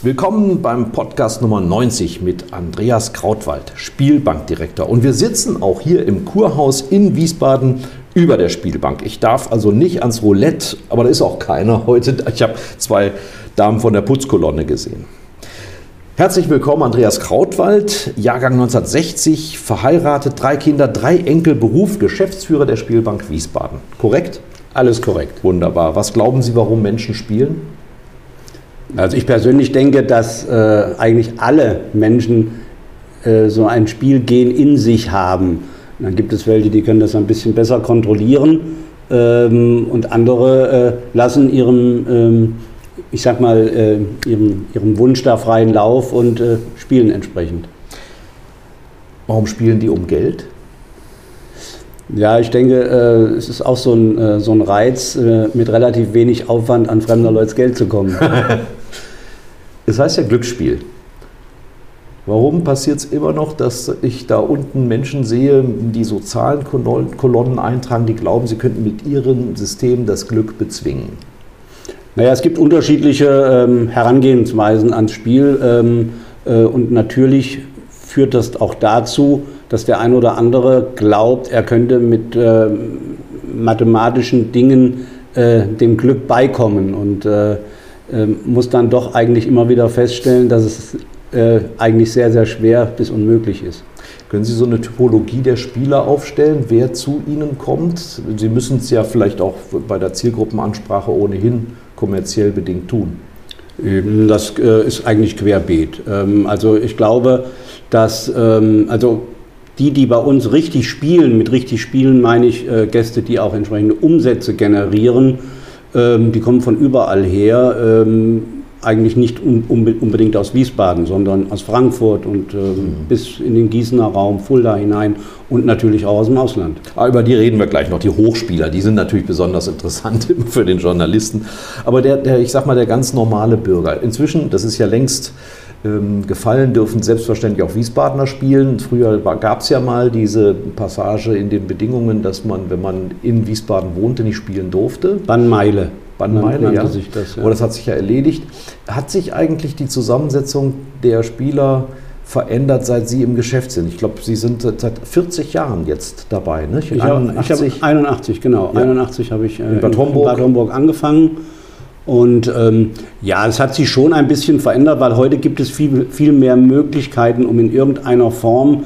Willkommen beim Podcast Nummer 90 mit Andreas Krautwald, Spielbankdirektor. Und wir sitzen auch hier im Kurhaus in Wiesbaden über der Spielbank. Ich darf also nicht ans Roulette, aber da ist auch keiner heute. Ich habe zwei Damen von der Putzkolonne gesehen. Herzlich willkommen, Andreas Krautwald, Jahrgang 1960, verheiratet, drei Kinder, drei Enkel, Beruf, Geschäftsführer der Spielbank Wiesbaden. Korrekt? Alles korrekt. Wunderbar. Was glauben Sie, warum Menschen spielen? Also ich persönlich denke, dass äh, eigentlich alle Menschen äh, so ein Spielgehen in sich haben. Und dann gibt es welche, die können das ein bisschen besser kontrollieren ähm, und andere äh, lassen ihrem, ähm, ich sag mal, äh, ihrem, ihrem Wunsch da freien Lauf und äh, spielen entsprechend. Warum spielen die um Geld? Ja, ich denke, äh, es ist auch so ein, so ein Reiz, mit relativ wenig Aufwand an fremder Leute Geld zu kommen. es heißt ja Glücksspiel. Warum passiert es immer noch, dass ich da unten Menschen sehe, die so Zahlenkolonnen eintragen, die glauben, sie könnten mit ihrem System das Glück bezwingen? Naja, es gibt unterschiedliche ähm, Herangehensweisen ans Spiel ähm, äh, und natürlich führt das auch dazu, dass der ein oder andere glaubt, er könnte mit äh, mathematischen Dingen äh, dem Glück beikommen und äh, muss dann doch eigentlich immer wieder feststellen, dass es äh, eigentlich sehr, sehr schwer bis unmöglich ist. Können Sie so eine Typologie der Spieler aufstellen, wer zu Ihnen kommt? Sie müssen es ja vielleicht auch bei der Zielgruppenansprache ohnehin kommerziell bedingt tun. Das äh, ist eigentlich querbeet. Ähm, also ich glaube, dass ähm, also die, die bei uns richtig spielen, mit richtig spielen meine ich äh, Gäste, die auch entsprechende Umsätze generieren, ähm, die kommen von überall her. Ähm, eigentlich nicht un unbedingt aus Wiesbaden, sondern aus Frankfurt und äh, mhm. bis in den Gießener Raum, Fulda hinein und natürlich auch aus dem Ausland. Aber ah, über die reden wir gleich noch. Die Hochspieler, die sind natürlich besonders interessant für den Journalisten. Aber der, der ich sag mal, der ganz normale Bürger. Inzwischen, das ist ja längst ähm, gefallen dürfen selbstverständlich auch Wiesbadener spielen. Früher gab es ja mal diese Passage in den Bedingungen, dass man, wenn man in Wiesbaden wohnte, nicht spielen durfte. Bannmeile. Bannmeile, ja. Sich das, ja. Aber das hat sich ja erledigt. Hat sich eigentlich die Zusammensetzung der Spieler verändert, seit Sie im Geschäft sind? Ich glaube, Sie sind seit 40 Jahren jetzt dabei. Ne? Ich, habe 81, genau. Ja. 81 habe ich äh, in Bad Homburg. in Bad Homburg angefangen und ähm, ja, es hat sich schon ein bisschen verändert, weil heute gibt es viel, viel mehr Möglichkeiten, um in irgendeiner Form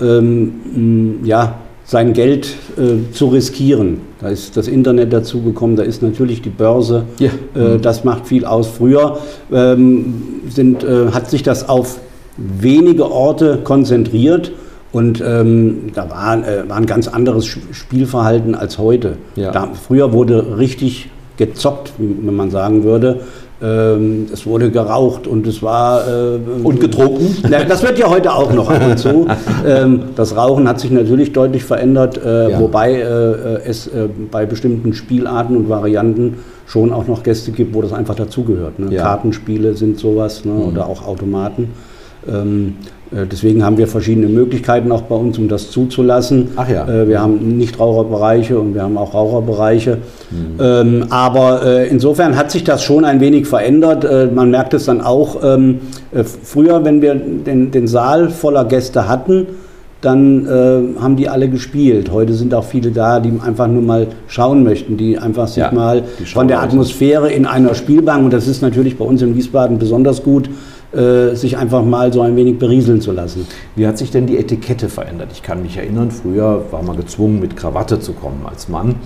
ähm, ja, sein Geld äh, zu riskieren. Da ist das Internet dazugekommen, da ist natürlich die Börse, ja. äh, das macht viel aus. Früher ähm, sind, äh, hat sich das auf wenige Orte konzentriert. Und ähm, da war, äh, war ein ganz anderes Spielverhalten als heute. Ja. Da, früher wurde richtig gezockt, wenn man sagen würde. Ähm, es wurde geraucht und es war. Äh, und getrunken? Na, das wird ja heute auch noch ab und zu. Ähm, das Rauchen hat sich natürlich deutlich verändert, äh, ja. wobei äh, es äh, bei bestimmten Spielarten und Varianten schon auch noch Gäste gibt, wo das einfach dazugehört. Ne? Ja. Kartenspiele sind sowas ne? mhm. oder auch Automaten. Ähm, äh, deswegen haben wir verschiedene Möglichkeiten auch bei uns, um das zuzulassen. Ach ja. Äh, wir haben Nichtraucherbereiche und wir haben auch Raucherbereiche. Mhm. Ähm, aber äh, insofern hat sich das schon ein wenig verändert. Man merkt es dann auch ähm, früher, wenn wir den, den Saal voller Gäste hatten, dann äh, haben die alle gespielt. Heute sind auch viele da, die einfach nur mal schauen möchten, die einfach sich ja, mal von der Atmosphäre in einer Spielbank, und das ist natürlich bei uns in Wiesbaden besonders gut, äh, sich einfach mal so ein wenig berieseln zu lassen. Wie hat sich denn die Etikette verändert? Ich kann mich erinnern, früher war man gezwungen, mit Krawatte zu kommen als Mann.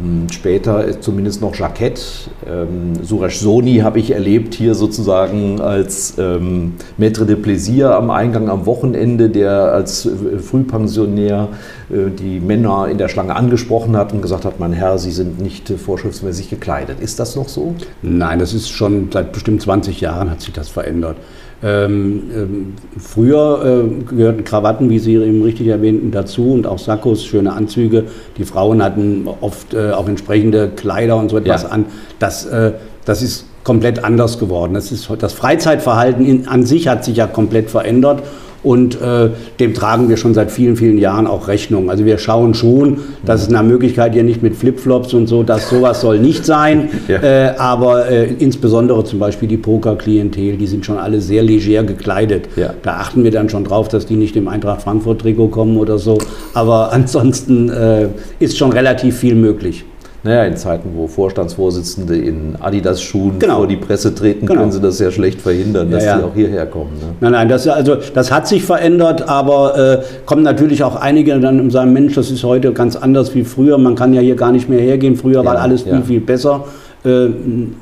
Hm, Später zumindest noch Jaquette. Ähm, Suresh Soni habe ich erlebt hier sozusagen als ähm, Maître de Plaisir am Eingang am Wochenende, der als äh, Frühpensionär äh, die Männer in der Schlange angesprochen hat und gesagt hat, mein Herr, Sie sind nicht äh, vorschriftsmäßig gekleidet. Ist das noch so? Nein, das ist schon seit bestimmt 20 Jahren hat sich das verändert. Ähm, ähm, früher äh, gehörten Krawatten, wie Sie eben richtig erwähnten, dazu und auch Sakkos, schöne Anzüge. Die Frauen hatten oft äh, auch entsprechende Kleider und so etwas Ja. an. Das, äh, das ist komplett anders geworden. Das, ist, das Freizeitverhalten in, an sich hat sich ja komplett verändert. Und äh, dem tragen wir schon seit vielen, vielen Jahren auch Rechnung. Also wir schauen schon, dass es eine Möglichkeit hier nicht mit Flipflops und so, dass sowas soll nicht sein. Ja. Äh, aber äh, insbesondere zum Beispiel die Poker-Klientel, die sind schon alle sehr leger gekleidet. Ja. Da achten wir dann schon drauf, dass die nicht im Eintracht Frankfurt-Trikot kommen oder so. Aber ansonsten äh, ist schon relativ viel möglich. Naja, in Zeiten, wo Vorstandsvorsitzende in Adidas-Schuhen Genau. vor die Presse treten, Genau. können sie das ja schlecht verhindern, dass Ja, ja. die auch hierher kommen. Ne? Nein, nein, das, also, das hat sich verändert, aber äh, kommen natürlich auch einige dann und sagen, Mensch, das ist heute ganz anders wie früher. Man kann ja hier gar nicht mehr hergehen. Früher war Ja, alles viel, viel besser. Äh,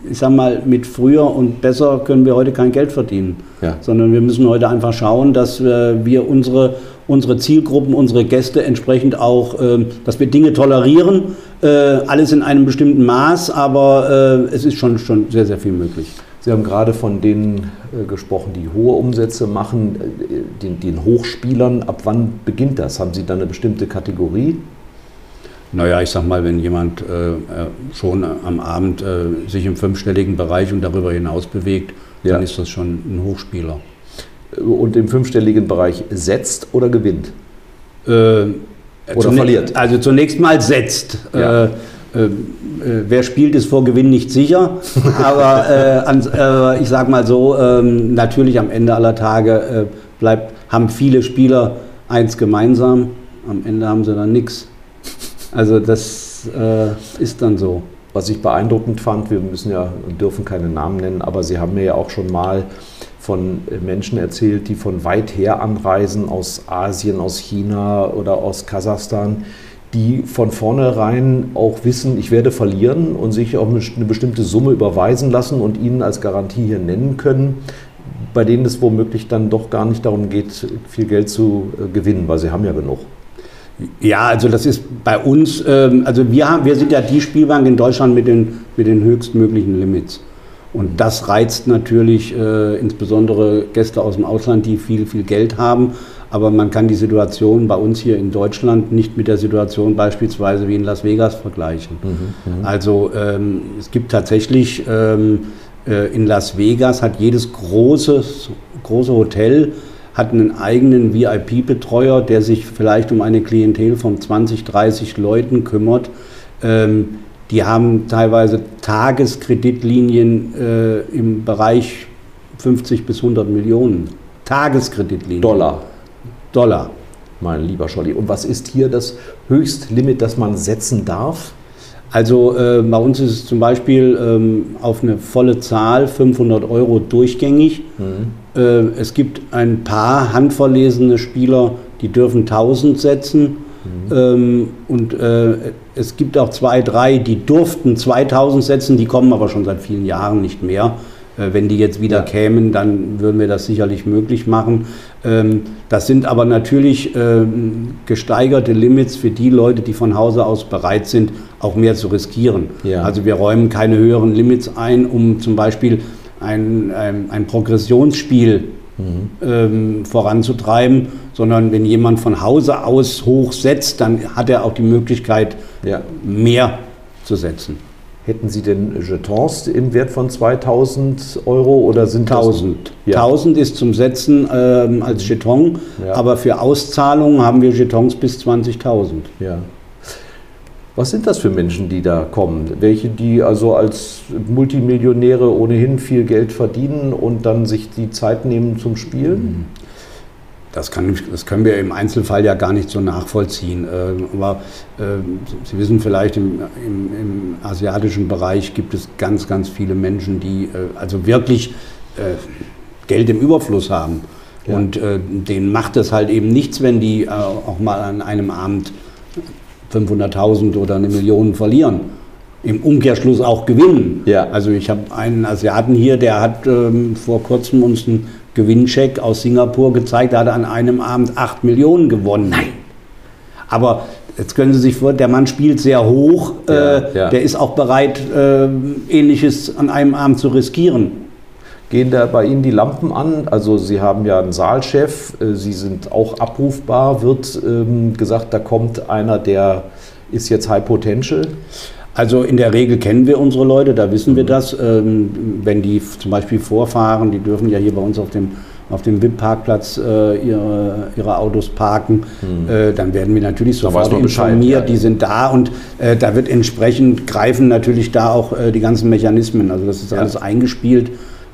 ich sag mal, mit früher und besser können wir heute kein Geld verdienen. Sondern wir müssen heute einfach schauen, dass äh, wir unsere, unsere Zielgruppen, unsere Gäste entsprechend auch, äh, dass wir Dinge tolerieren. Äh, alles in einem bestimmten Maß, aber äh, es ist schon, schon sehr, sehr viel möglich. Sie haben gerade von denen äh, gesprochen, die hohe Umsätze machen, äh, den, den Hochspielern. Ab wann beginnt das? Haben Sie da eine bestimmte Kategorie? Naja, ich sag mal, wenn jemand äh, äh, schon am Abend äh, sich im fünfstelligen Bereich und darüber hinaus bewegt, Ja. dann ist das schon ein Hochspieler. Und im fünfstelligen Bereich setzt oder gewinnt? Äh, Oder zunä- verliert. Also zunächst mal setzt. Ja. Äh, äh, äh, wer spielt, ist vor Gewinn nicht sicher. Aber äh, ans, äh, ich sag mal so, ähm, natürlich am Ende aller Tage äh, bleibt, haben viele Spieler eins gemeinsam. Am Ende haben sie dann nichts. Also das äh, ist dann so. Was ich beeindruckend fand, wir müssen ja dürfen keine Namen nennen, aber Sie haben mir ja auch schon mal von äh, Menschen erzählt, die von weit her anreisen, aus Asien, aus China oder aus Kasachstan, die von vornherein auch wissen, ich werde verlieren und sich auch eine bestimmte Summe überweisen lassen und Ihnen als Garantie hier nennen können, bei denen es womöglich dann doch gar nicht darum geht, viel Geld zu äh, gewinnen, weil sie haben ja genug. Ja, also das ist bei uns, ähm, also wir, haben, wir sind ja die Spielbank in Deutschland mit den, mit den höchstmöglichen Limits. Und das reizt natürlich äh, insbesondere Gäste aus dem Ausland, die viel, viel Geld haben. Aber man kann die Situation bei uns hier in Deutschland nicht mit der Situation beispielsweise wie in Las Vegas vergleichen. Also ähm, es gibt tatsächlich ähm, äh, in Las Vegas hat jedes große, große Hotel hat einen eigenen VIP-Betreuer, der sich vielleicht um eine Klientel von 20, 30 Leuten kümmert. Ähm, die haben teilweise Tageskreditlinien äh, im Bereich 50 bis 100 Millionen. Tageskreditlinien. Dollar, Dollar. mein lieber Scholli. Und was ist hier das Höchstlimit, das man setzen darf? Also äh, bei uns ist es zum Beispiel ähm, auf eine volle Zahl 500 Euro durchgängig. Äh, es gibt ein paar handverlesene Spieler, die dürfen 1000 setzen. Ähm, und äh, es gibt auch zwei, drei, die durften 2000 setzen, die kommen aber schon seit vielen Jahren nicht mehr. Äh, wenn die jetzt wieder Ja. kämen, dann würden wir das sicherlich möglich machen. Ähm, das sind aber natürlich ähm, gesteigerte Limits für die Leute, die von Hause aus bereit sind, auch mehr zu riskieren. Ja. Also wir räumen keine höheren Limits ein, um zum Beispiel ein, ein, ein Progressionsspiel ähm, voranzutreiben, sondern wenn jemand von Hause aus hoch setzt, dann hat er auch die Möglichkeit, Ja. mehr zu setzen. Hätten Sie denn Jetons im Wert von 2000 Euro oder sind das- 1000. Ja. 1000 ist zum Setzen ähm, als Jeton, Ja. aber für Auszahlungen haben wir Jetons bis 20.000. Ja. Was sind das für Menschen, die da kommen? Welche, die also als Multimillionäre ohnehin viel Geld verdienen und dann sich die Zeit nehmen zum Spielen? Das, kann, das können wir im Einzelfall ja gar nicht so nachvollziehen. Äh, Aber äh, Sie wissen vielleicht, im, im, im asiatischen Bereich gibt es ganz, ganz viele Menschen, die äh, also wirklich Geld im Überfluss haben. Ja. Und denen macht es halt eben nichts, wenn die auch mal an einem Abend 500.000 oder eine Million verlieren. Im Umkehrschluss auch gewinnen. Ja. Also ich habe einen Asiaten hier, der hat ähm, vor kurzem uns einen Gewinncheck aus Singapur gezeigt, da hat er an einem Abend 8 Millionen gewonnen. Nein. Aber jetzt können Sie sich vor, der Mann spielt sehr hoch, Ja, äh, ja. der ist auch bereit, äh, Ähnliches an einem Abend zu riskieren. Gehen da bei Ihnen die Lampen an? Also Sie haben ja einen Saalchef, äh, Sie sind auch abrufbar. Wird ähm, gesagt, da kommt einer, der ist jetzt High Potential? Also in der Regel kennen wir unsere Leute, da wissen wir das. Ähm, wenn die zum Beispiel vorfahren, die dürfen ja hier bei uns auf dem, auf dem VIP-Parkplatz äh, ihre, ihre Autos parken, äh, dann werden wir natürlich sofort informiert, ja, die ja. sind da und äh, da wird entsprechend greifen natürlich da auch äh, die ganzen Mechanismen. Also das ist Ja. alles eingespielt.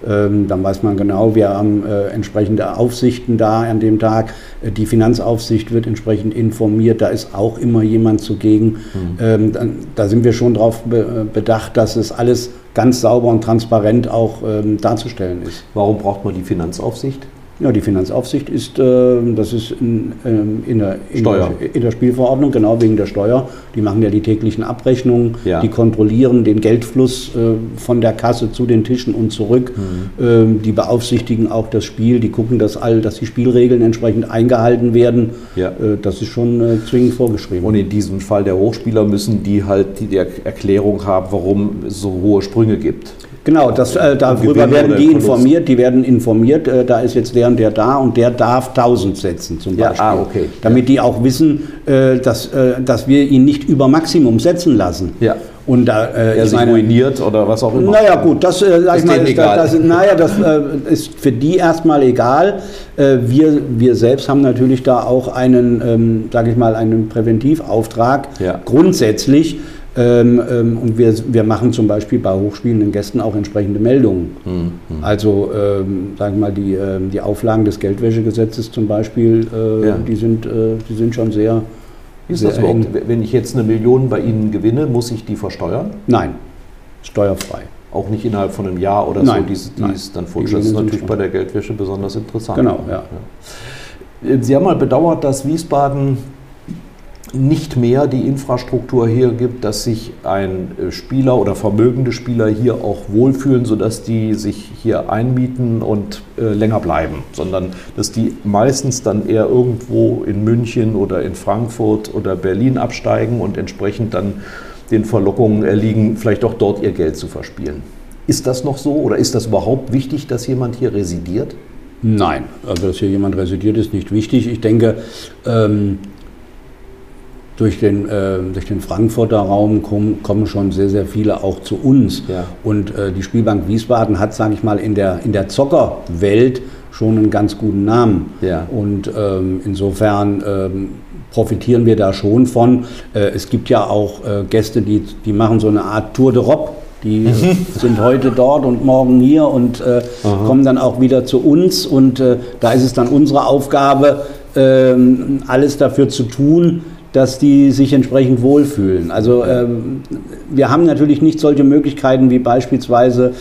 Ähm, dann weiß man genau, wir haben äh, entsprechende Aufsichten da an dem Tag. Äh, die Finanzaufsicht wird entsprechend informiert. Da ist auch immer jemand zugegen. Mhm. Ähm, da sind wir schon darauf äh, bedacht, dass es alles ganz sauber und transparent auch ähm, darzustellen ist. Warum braucht man die Finanzaufsicht? Ja, die Finanzaufsicht ist, äh, das ist in, ähm, in, der, in, Steuer. in der Spielverordnung, genau wegen der Steuer. Die machen ja die täglichen Abrechnungen, Ja. die kontrollieren den Geldfluss äh, von der Kasse zu den Tischen und zurück. Mhm. Ähm, die beaufsichtigen auch das Spiel, die gucken, dass, all, dass die Spielregeln entsprechend eingehalten werden. Ja. Äh, das ist schon äh, zwingend vorgeschrieben. Und in diesem Fall der Hochspieler müssen die halt die, die Erklärung haben, warum es so hohe Sprünge gibt. Genau, das, äh, darüber werden die informiert, die werden informiert, äh, da ist jetzt der und der da und der darf 1000 setzen zum Ja, Beispiel. ah, okay. Damit die auch wissen, äh, dass, äh, dass wir ihn nicht über Maximum setzen lassen. Ja. Und da, äh, Er ich sich meine, ruiniert oder was auch immer. naja gut, das, äh, Ist ich mal, egal. das, naja, das äh, ist für die erstmal egal. Äh, wir, wir selbst haben natürlich da auch einen, ähm, sage ich mal, einen Präventivauftrag Ja. grundsätzlich. Ähm, ähm, und wir, wir machen zum Beispiel bei hochspielenden Gästen auch entsprechende Meldungen. Hm, Also, ähm, sagen wir mal, die, ähm, die Auflagen des Geldwäschegesetzes zum Beispiel, äh, Ja. die, sind, äh, die sind schon sehr. Wie ist sehr das überhaupt? eng. Wenn ich jetzt eine Million bei Ihnen gewinne, muss ich die versteuern? Nein, steuerfrei. Auch nicht innerhalb von einem Jahr oder Nein, so, die, ist- dann futsch. Das ist natürlich bei der Geldwäsche besonders interessant. Genau, ja. Äh, Sie haben mal bedauert, dass Wiesbaden nicht mehr die Infrastruktur hier gibt, dass sich ein äh, Spieler oder vermögende Spieler hier auch wohlfühlen, sodass die sich hier einmieten und äh, länger bleiben, sondern dass die meistens dann eher irgendwo in München oder in Frankfurt oder Berlin absteigen und entsprechend dann den Verlockungen erliegen, vielleicht auch dort ihr Geld zu verspielen. Ist das noch so oder ist das überhaupt wichtig, dass jemand hier residiert? Nein, also dass hier jemand residiert, ist nicht wichtig. Ich denke, ähm, durch, den, äh, durch den Frankfurter Raum kommen, kommen schon sehr, sehr viele auch zu uns. Ja. Und äh, die Spielbank Wiesbaden hat, sage ich mal, in der, in der Zockerwelt schon einen ganz guten Namen. Ja. Und ähm, insofern ähm, profitieren wir da schon von. Äh, es gibt ja auch äh, Gäste, die, die machen so eine Art Tour de Rob. Die sind heute dort und morgen hier und äh, kommen dann auch wieder zu uns. Und äh, da ist es dann unsere Aufgabe, ähm, alles dafür zu tun, dass die sich entsprechend wohlfühlen. Also ähm, wir haben natürlich nicht solche Möglichkeiten wie beispielsweise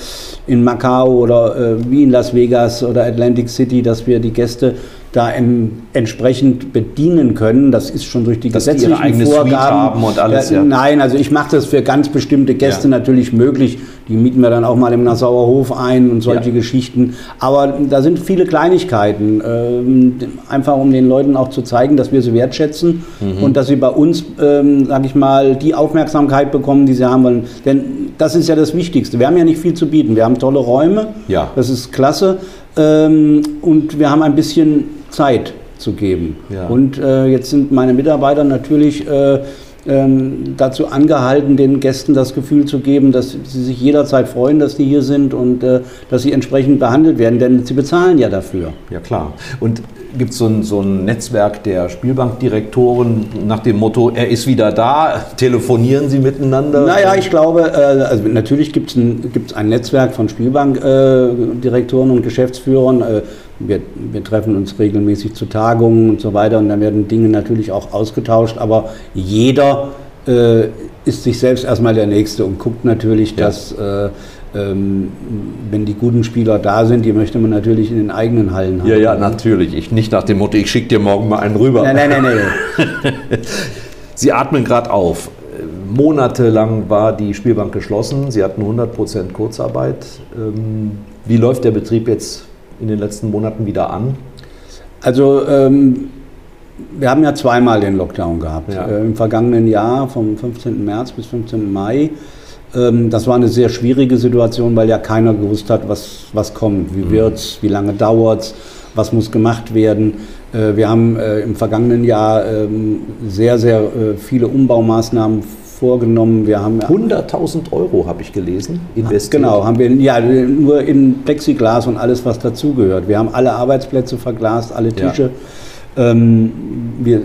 in Macau oder äh, wie in Las Vegas oder Atlantic City, dass wir die Gäste da em, entsprechend bedienen können. Das ist schon durch die Dass die gesetzlichen eigene Suite Vorgaben. haben und alles, ja. Nein, also ich mache das für ganz bestimmte Gäste Ja. natürlich möglich. Die mieten wir dann auch mal im Nassauer Hof ein und solche Ja. Geschichten. Aber da sind viele Kleinigkeiten, ähm, einfach um den Leuten auch zu zeigen, dass wir sie wertschätzen Mhm. und dass sie bei uns, ähm, sage ich mal, die Aufmerksamkeit bekommen, die sie haben wollen. Denn das ist ja das Wichtigste. Wir haben ja nicht viel zu bieten. Wir haben tolle Räume, Ja. das ist klasse. Ähm, und wir haben ein bisschen Zeit zu geben. Ja. Und äh, jetzt sind meine Mitarbeiter natürlich äh, ähm, dazu angehalten, den Gästen das Gefühl zu geben, dass sie sich jederzeit freuen, dass die hier sind und äh, dass sie entsprechend behandelt werden, denn sie bezahlen ja dafür. Ja klar. Und gibt es so ein, so ein Netzwerk der Spielbankdirektoren nach dem Motto, er ist wieder da, telefonieren sie miteinander? Naja, ich glaube, äh, also natürlich gibt es ein, gibt's ein Netzwerk von Spielbankdirektoren und Geschäftsführern. Äh, wir, wir treffen uns regelmäßig zu Tagungen und so weiter und da werden Dinge natürlich auch ausgetauscht, aber jeder äh, ist sich selbst erstmal der Nächste und guckt natürlich, Ja. dass äh, ähm, wenn die guten Spieler da sind, die möchte man natürlich in den eigenen Hallen haben. Ja, ja, natürlich. Ich, nicht nach dem Motto, ich schicke dir morgen mal einen rüber. Nein, nein, nein, nein. Sie atmen gerade auf. Monatelang war die Spielbank geschlossen. Sie hatten 100% Kurzarbeit. Ähm, wie läuft der Betrieb jetzt in den letzten Monaten wieder an? Also ähm, wir haben ja zweimal den Lockdown gehabt. Ja. Äh, Im vergangenen Jahr vom 15. März bis 15. Mai. Ähm, das war eine sehr schwierige Situation, weil ja keiner gewusst hat, was, was kommt, wie mhm. wird es, wie lange dauert es, was muss gemacht werden. Äh, wir haben äh, im vergangenen Jahr ähm, sehr, sehr äh, viele Umbaumaßnahmen vorgenommen. Wir haben 100.000 Euro habe ich gelesen investiert. Genau, haben wir ja nur in Plexiglas und alles, was dazugehört. Wir haben alle Arbeitsplätze verglast, alle Tische. Ja. Ähm, wir,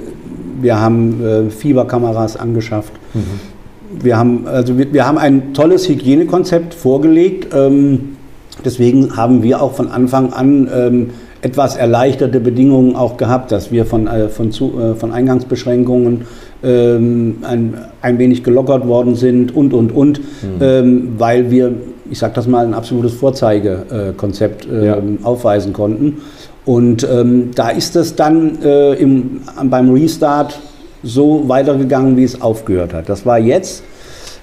wir haben Fieberkameras angeschafft. Mhm. Wir haben also wir, wir, haben ein tolles Hygienekonzept vorgelegt. Ähm, deswegen haben wir auch von Anfang an ähm, etwas erleichterte Bedingungen auch gehabt, dass wir von, äh, von, zu, äh, von Eingangsbeschränkungen ähm, ein, ein wenig gelockert worden sind und, und, und, mhm. ähm, weil wir, ich sage das mal, ein absolutes Vorzeigekonzept äh, ja. aufweisen konnten. Und ähm, da ist es dann äh, im, beim Restart so weitergegangen, wie es aufgehört hat. Das war jetzt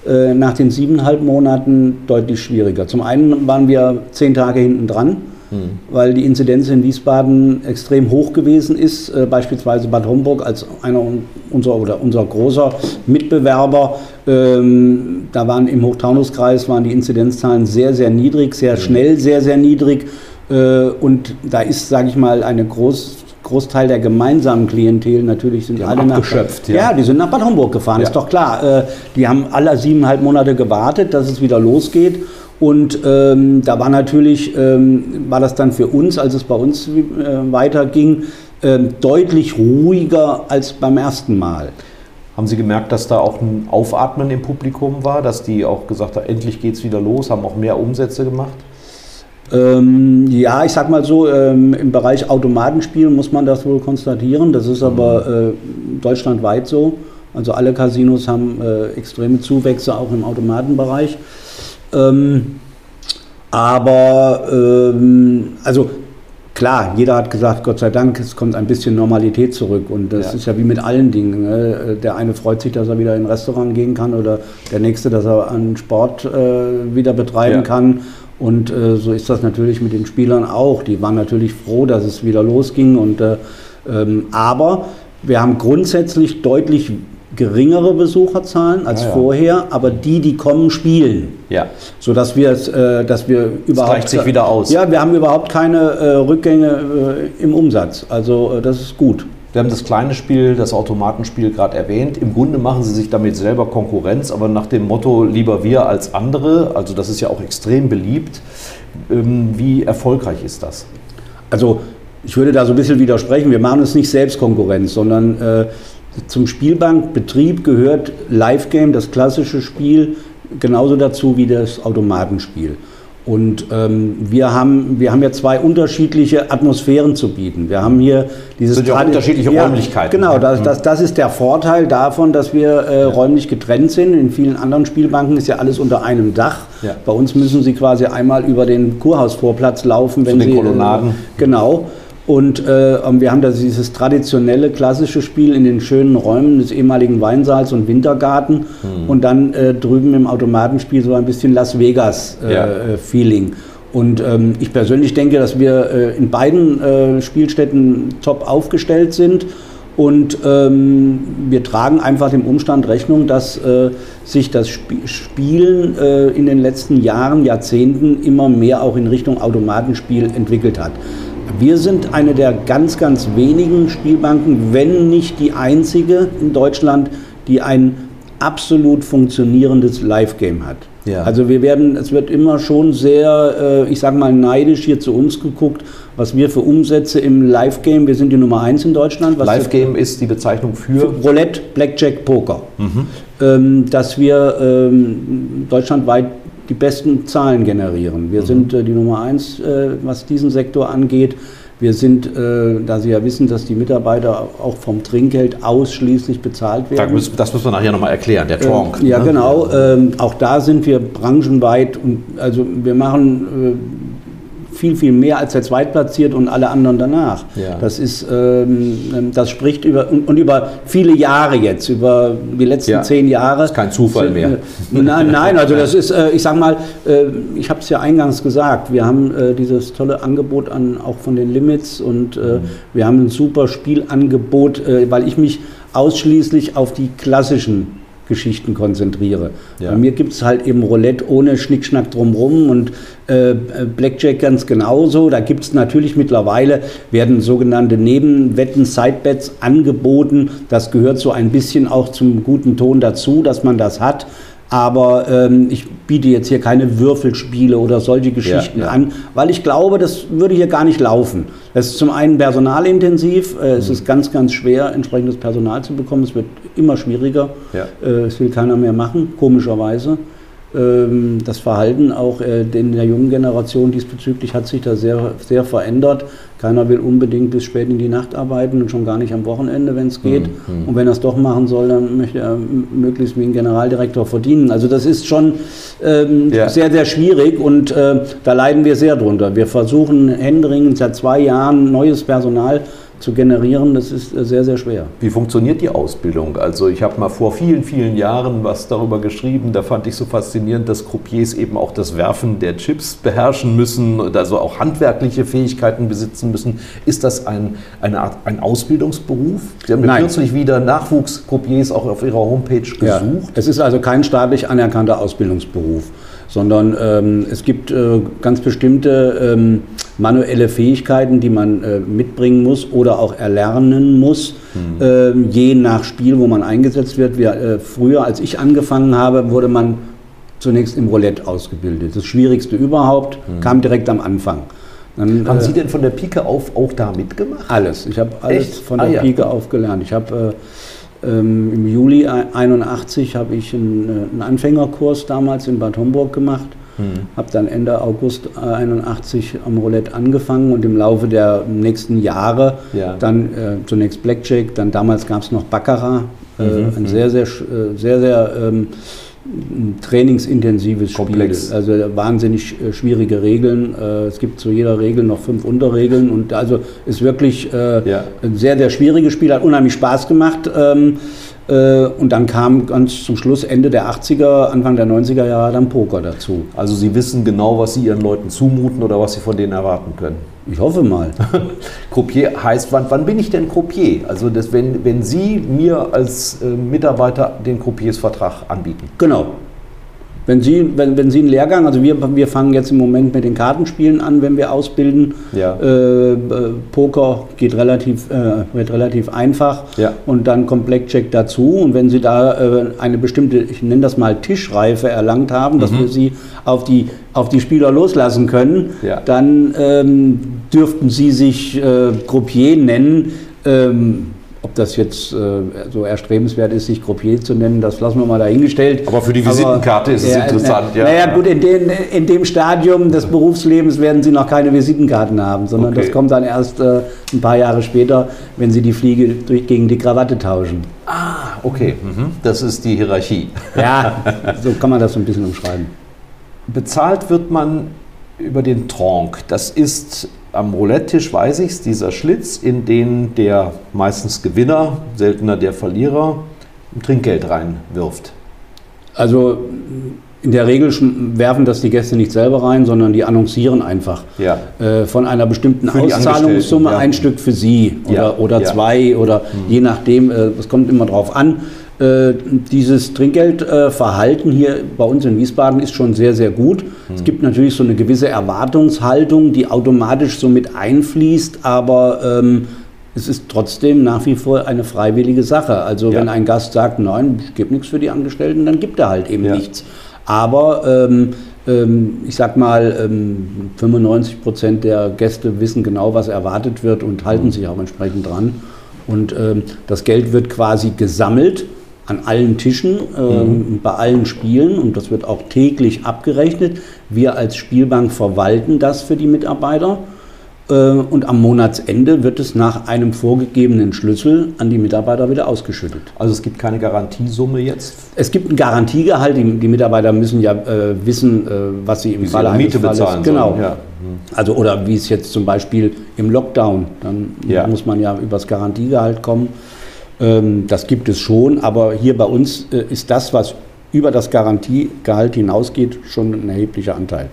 äh, nach den siebeneinhalb Monaten deutlich schwieriger. Zum einen waren wir zehn Tage hinten dran mhm. weil die Inzidenz in Wiesbaden extrem hoch gewesen ist. Äh, beispielsweise Bad Homburg als einer unserer oder unser großer Mitbewerber. Ähm, da waren im Hochtaunuskreis waren die Inzidenzzahlen sehr, sehr niedrig, sehr mhm. schnell, sehr, sehr niedrig. Äh, und da ist, sage ich mal, eine groß, Großteil der gemeinsamen Klientel natürlich sind die alle nach ja. ja. die sind nach Bad Homburg gefahren, ja. ist doch klar. Äh, die haben alle siebeneinhalb Monate gewartet, dass es wieder losgeht. Und ähm, da war natürlich, ähm, war das dann für uns, als es bei uns äh, weiterging, äh, deutlich ruhiger als beim ersten Mal. Haben Sie gemerkt, dass da auch ein Aufatmen im Publikum war, dass die auch gesagt haben, endlich geht es wieder los, haben auch mehr Umsätze gemacht? Ähm, ja, ich sag mal so, ähm, im Bereich Automatenspiel muss man das wohl konstatieren. Das ist aber äh, deutschlandweit so. Also alle Casinos haben äh, extreme Zuwächse auch im Automatenbereich. Ähm, aber ähm, also klar, jeder hat gesagt, Gott sei Dank, es kommt ein bisschen Normalität zurück. Und das ja. ist ja wie mit allen Dingen. Ne? Der eine freut sich, dass er wieder in ein Restaurant gehen kann oder der nächste, dass er einen Sport äh, wieder betreiben ja. kann. Und äh, so ist das natürlich mit den Spielern auch. Die waren natürlich froh, dass es wieder losging. Und, äh, ähm, aber wir haben grundsätzlich deutlich geringere Besucherzahlen als ja, ja. vorher, aber die, die kommen, spielen. Ja. Sodass wir, äh, dass wir überhaupt. Das gleicht sich wieder aus. Ja, wir haben überhaupt keine äh, Rückgänge äh, im Umsatz. Also äh, das ist gut. Wir haben das kleine Spiel, das Automatenspiel gerade erwähnt. Im Grunde machen Sie sich damit selber Konkurrenz, aber nach dem Motto lieber wir als andere. Also das ist ja auch extrem beliebt. Ähm, wie erfolgreich ist das? Also ich würde da so ein bisschen widersprechen. Wir machen uns nicht selbst Konkurrenz, sondern äh, zum Spielbankbetrieb gehört Live Game, das klassische Spiel, genauso dazu wie das Automatenspiel. Und ähm, wir, haben, wir haben ja zwei unterschiedliche Atmosphären zu bieten. Wir haben hier dieses. Sind ja unterschiedliche ja, Räumlichkeiten. Genau, das, das, das ist der Vorteil davon, dass wir äh, räumlich getrennt sind. In vielen anderen Spielbanken ist ja alles unter einem Dach. Ja. Bei uns müssen Sie quasi einmal über den Kurhausvorplatz laufen, wenn Zu den Sie. Kolonnaden. Äh, genau. Und äh, wir haben da dieses traditionelle klassische Spiel in den schönen Räumen des ehemaligen Weinsaals und Wintergarten mhm. und dann äh, drüben im Automatenspiel so ein bisschen Las Vegas-Feeling. Äh, ja. Und ähm, ich persönlich denke, dass wir äh, in beiden äh, Spielstätten top aufgestellt sind. Und ähm, wir tragen einfach dem Umstand Rechnung, dass äh, sich das Sp Spielen äh, in den letzten Jahren, Jahrzehnten immer mehr auch in Richtung Automatenspiel entwickelt hat. Wir sind eine der ganz, ganz wenigen Spielbanken, wenn nicht die einzige in Deutschland, die ein absolut funktionierendes Live-Game hat. Ja. Also wir werden, es wird immer schon sehr, äh, ich sage mal, neidisch hier zu uns geguckt, was wir für Umsätze im Live-Game, wir sind die Nummer eins in Deutschland. Live-Game ist die Bezeichnung für? für Roulette, Blackjack, Poker. Mhm. Ähm, dass wir ähm, deutschlandweit die besten Zahlen generieren. Wir mhm. sind äh, die Nummer eins, äh, was diesen Sektor angeht. Wir sind, äh, da Sie ja wissen, dass die Mitarbeiter auch vom Trinkgeld ausschließlich bezahlt werden. Das müssen wir nachher nochmal erklären, der Tronk. Äh, ja, ne? genau. Ähm, auch da sind wir branchenweit und also wir machen äh, viel, viel mehr als der Zweitplatziert und alle anderen danach. Ja. Das ist, ähm, das spricht über, und, und über viele Jahre jetzt, über die letzten Ja. zehn Jahre. ist kein Zufall mehr. Äh, Nein, nein, also das ist, äh, ich sag mal, äh, ich habe es ja eingangs gesagt, wir haben äh, dieses tolle Angebot an, auch von den Limits und äh, wir haben ein super Spielangebot, äh, weil ich mich ausschließlich auf die klassischen Geschichten konzentriere. Ja. Bei mir gibt es halt eben Roulette ohne Schnickschnack drumrum und äh, Blackjack ganz genauso. Da gibt es natürlich mittlerweile, werden sogenannte Nebenwetten, Sidebets angeboten. Das gehört so ein bisschen auch zum guten Ton dazu, dass man das hat. Aber ähm, ich biete jetzt hier keine Würfelspiele oder solche Geschichten ja. an, weil ich glaube, das würde hier gar nicht laufen. Es ist zum einen personalintensiv, äh, es ist ganz, ganz schwer, entsprechendes Personal zu bekommen. Es wird immer schwieriger. Ja. Äh, es will keiner mehr machen, komischerweise. Ähm, das Verhalten auch äh, in der jungen Generation diesbezüglich hat sich da sehr, sehr verändert. Keiner will unbedingt bis spät in die Nacht arbeiten und schon gar nicht am Wochenende, wenn es geht. Mhm. Und wenn er es doch machen soll, dann möchte er möglichst wie ein Generaldirektor verdienen. Also das ist schon ähm, Ja. sehr, sehr schwierig und äh, da leiden wir sehr drunter. Wir versuchen händeringend seit zwei Jahren neues Personal zu generieren. Das ist äh, sehr, sehr schwer. Wie funktioniert die Ausbildung? Also ich habe mal vor vielen, vielen Jahren was darüber geschrieben. Da fand ich so faszinierend, dass Croupiers eben auch das Werfen der Chips beherrschen müssen, also auch handwerkliche Fähigkeiten besitzen müssen. Ist das ein, eine Art ein Ausbildungsberuf? Sie haben ja Nein. kürzlich wieder Nachwuchs-Croupiers auch auf Ihrer Homepage Ja, gesucht. es ist also kein staatlich anerkannter Ausbildungsberuf, sondern ähm, es gibt äh, ganz bestimmte ähm, manuelle Fähigkeiten, die man äh, mitbringen muss oder auch erlernen muss, ähm, je nach Spiel, wo man eingesetzt wird. Wir, äh, früher, als ich angefangen habe, wurde man zunächst im Roulette ausgebildet. Das Schwierigste überhaupt kam direkt am Anfang. Dann, Haben äh, Sie denn von der Pike auf auch da mitgemacht? alles. Ich habe alles Echt? von Ah, der ja. Pike auf gelernt. Ich habe äh, ähm, im Juli 81 habe ich einen, äh, einen Anfängerkurs damals in Bad Homburg gemacht. Hm. Habe dann Ende August äh, 81 am Roulette angefangen und im Laufe der nächsten Jahre Ja. dann äh, zunächst Blackjack, dann damals gab es noch Baccarat, äh, Mhm, ein sehr, sehr, äh, sehr, sehr ähm, ein trainingsintensives Komplex. Spiel. Also wahnsinnig äh, schwierige Regeln. Äh, es gibt zu jeder Regel noch fünf Unterregeln und also ist wirklich äh, Ja. ein sehr, sehr schwieriges Spiel, hat unheimlich Spaß gemacht. Ähm, äh, und dann kam ganz zum Schluss Ende der 80er, Anfang der 90er Jahre dann Poker dazu. Also Sie wissen genau, was Sie Ihren Leuten zumuten oder was Sie von denen erwarten können. Ich hoffe mal. Croupier heißt, wann, wann bin ich denn Croupier? Also das, wenn, wenn Sie mir als äh, Mitarbeiter den Croupiersvertrag anbieten. Genau. Wenn Sie, wenn, wenn Sie einen Lehrgang, also wir, wir fangen jetzt im Moment mit den Kartenspielen an, wenn wir ausbilden. Ja. Äh, äh, Poker geht relativ, äh, wird relativ einfach Ja. und dann kommt Blackjack dazu. Und wenn Sie da äh, eine bestimmte, ich nenne das mal Tischreife erlangt haben, dass wir Sie auf die, auf die Spieler loslassen können, Ja. dann ähm, dürften Sie sich äh, Croupier nennen. Ähm, ob das jetzt äh, so erstrebenswert ist, sich Croupier zu nennen, das lassen wir mal dahingestellt. Aber für die Visitenkarte ist es interessant, ja. Naja, gut, in, den, in dem Stadium des Berufslebens werden Sie noch keine Visitenkarten haben, sondern Okay. das kommt dann erst äh, ein paar Jahre später, wenn Sie die Fliege durch, gegen die Krawatte tauschen. Ah, okay. Mhm. Das ist die Hierarchie. Ja, so kann man das so ein bisschen umschreiben. Bezahlt wird man über den Tronc. Das ist am Roulette-Tisch, weiß ich es, dieser Schlitz, in den der meistens Gewinner, seltener der Verlierer, Trinkgeld reinwirft. Also in der Regel werfen das die Gäste nicht selber rein, sondern die annoncieren einfach Ja. äh, von einer bestimmten Für Auszahlungssumme ja. ein Stück für sie oder, Ja, oder zwei oder je nachdem, äh, es kommt immer drauf an. Äh, dieses Trinkgeldverhalten hier bei uns in Wiesbaden ist schon sehr, sehr gut. Es gibt natürlich so eine gewisse Erwartungshaltung, die automatisch so mit einfließt, aber ähm, es ist trotzdem nach wie vor eine freiwillige Sache. Also Ja. wenn ein Gast sagt, nein, ich gebe nichts für die Angestellten, dann gibt er halt eben Ja. nichts. Aber ähm, ähm, ich sag mal, ähm, 95 Prozent der Gäste wissen genau, was erwartet wird und halten sich auch entsprechend dran. Und ähm, das Geld wird quasi gesammelt an allen Tischen, ähm, bei allen Spielen und das wird auch täglich abgerechnet. Wir als Spielbank verwalten das für die Mitarbeiter. Äh, und am Monatsende wird es nach einem vorgegebenen Schlüssel an die Mitarbeiter wieder ausgeschüttet. Also es gibt keine Garantiesumme jetzt? Es gibt ein Garantiegehalt. Die, die Mitarbeiter müssen ja äh, wissen, äh, was sie im Wie Falle sie Miete Falles, bezahlen Genau. sollen, ja. Also oder wie es jetzt zum Beispiel im Lockdown, dann Ja. muss man ja übers Garantiegehalt kommen. Ähm, das gibt es schon, aber hier bei uns äh, ist das, was über das Garantiegehalt hinausgeht, schon ein erheblicher Anteil.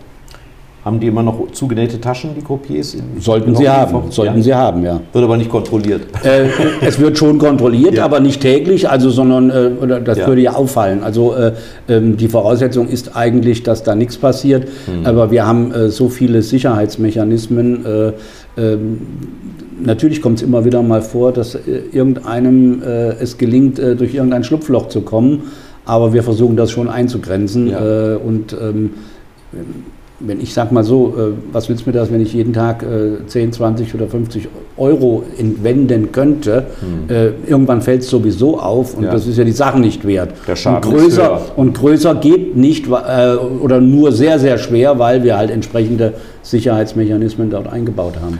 Haben die immer noch zugenähte Taschen, die Croupiers? in- Sollten sie haben, sollten ja. sie haben, ja. Wird aber nicht kontrolliert. Äh, es wird schon kontrolliert, Ja. aber nicht täglich, also sondern äh, das Ja. würde ja auffallen. Also äh, ähm, die Voraussetzung ist eigentlich, dass da nichts passiert. Hm. Aber wir haben äh, so viele Sicherheitsmechanismen. Äh, natürlich kommt es immer wieder mal vor, dass äh, irgendeinem äh, es gelingt, äh, durch irgendein Schlupfloch zu kommen. Aber wir versuchen das schon einzugrenzen. Ja. Äh, und ähm, wenn ich sag mal so, äh, was nützt mir das, wenn ich jeden Tag äh, 10, 20 oder 50 Euro entwenden könnte? Äh, irgendwann fällt es sowieso auf und Hm. Ja. das ist ja die Sache nicht wert. Der Schaden und, ist größer, höher. und größer geht nicht äh, oder nur sehr, sehr schwer, weil wir halt entsprechende Sicherheitsmechanismen dort eingebaut haben.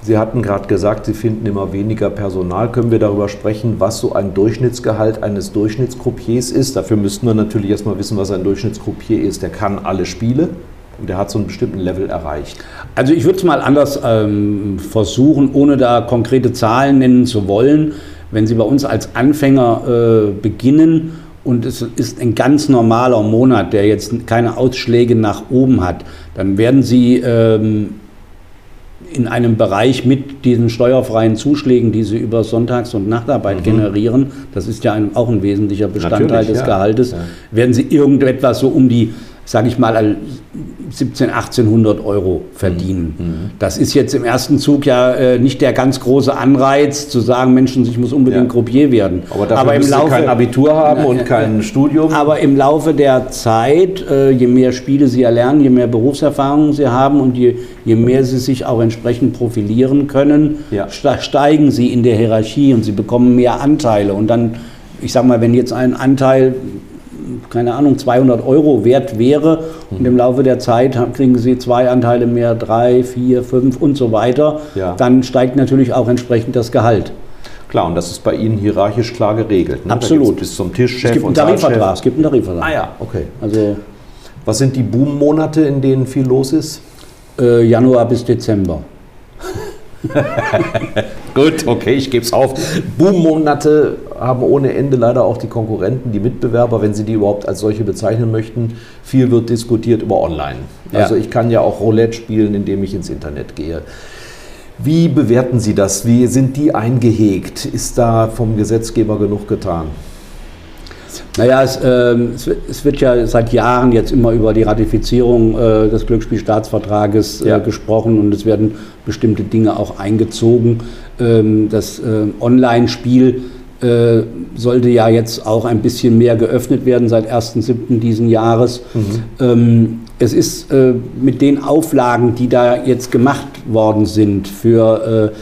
Sie hatten gerade gesagt, Sie finden immer weniger Personal. Können wir darüber sprechen, was so ein Durchschnittsgehalt eines Durchschnittscroupiers ist? Dafür müssten wir natürlich erstmal wissen, was ein Durchschnittscroupier ist. Der kann alle Spiele und der hat so einen bestimmten Level erreicht. Also ich würde es mal anders ähm, versuchen, ohne da konkrete Zahlen nennen zu wollen. Wenn Sie bei uns als Anfänger äh, beginnen und es ist ein ganz normaler Monat, der jetzt keine Ausschläge nach oben hat, dann werden Sie ähm, in einem Bereich mit diesen steuerfreien Zuschlägen, die Sie über Sonntags- und Nachtarbeit generieren, das ist ja ein, auch ein wesentlicher Bestandteil Mhm. Natürlich, des ja. Gehaltes, Ja. werden Sie irgendetwas so um die, sage ich mal, 17, 1800 Euro verdienen. Mhm. Das ist jetzt im ersten Zug ja äh, nicht der ganz große Anreiz, zu sagen, Menschen, ich muss unbedingt Ja. Werden. Aber dafür müssen Sie kein Abitur haben und kein Studium. Aber im Laufe der Zeit, äh, je mehr Spiele Sie erlernen, je mehr Berufserfahrung Sie haben und je, je mehr Sie sich auch entsprechend profilieren können, Ja. steigen Sie in der Hierarchie und Sie bekommen mehr Anteile. Und dann, ich sag mal, wenn jetzt ein Anteil, keine Ahnung, 200 Euro wert wäre und im Laufe der Zeit kriegen Sie zwei Anteile mehr, drei, vier, fünf und so weiter, Ja. dann steigt natürlich auch entsprechend das Gehalt. Klar, und das ist bei Ihnen hierarchisch klar geregelt. Ne? Absolut. bis zum Tischchef Es gibt einen Tarifvertrag. Es gibt einen Tarifvertrag. Ah ja, okay. Also Was sind die Boom-Monate, in denen viel los ist? äh, Januar bis Dezember. Gut, okay, ich gebe es auf. Boom-Monate haben ohne Ende leider auch die Konkurrenten, die Mitbewerber, wenn sie die überhaupt als solche bezeichnen möchten. Viel wird diskutiert über Online. Ja. Also ich kann ja auch Roulette spielen, indem ich ins Internet gehe. Wie bewerten Sie das? Wie sind die eingehegt? Ist da vom Gesetzgeber genug getan? Naja, es, ähm, es, wird, es wird ja seit Jahren jetzt immer über die Ratifizierung äh, des Glücksspielstaatsvertrages äh, Ja. gesprochen und es werden bestimmte Dinge auch eingezogen. Ähm, das äh, Online-Spiel äh, sollte ja jetzt auch ein bisschen mehr geöffnet werden seit 1.7. diesen Jahres. Ähm, es ist äh, mit den Auflagen, die da jetzt gemacht worden sind für äh,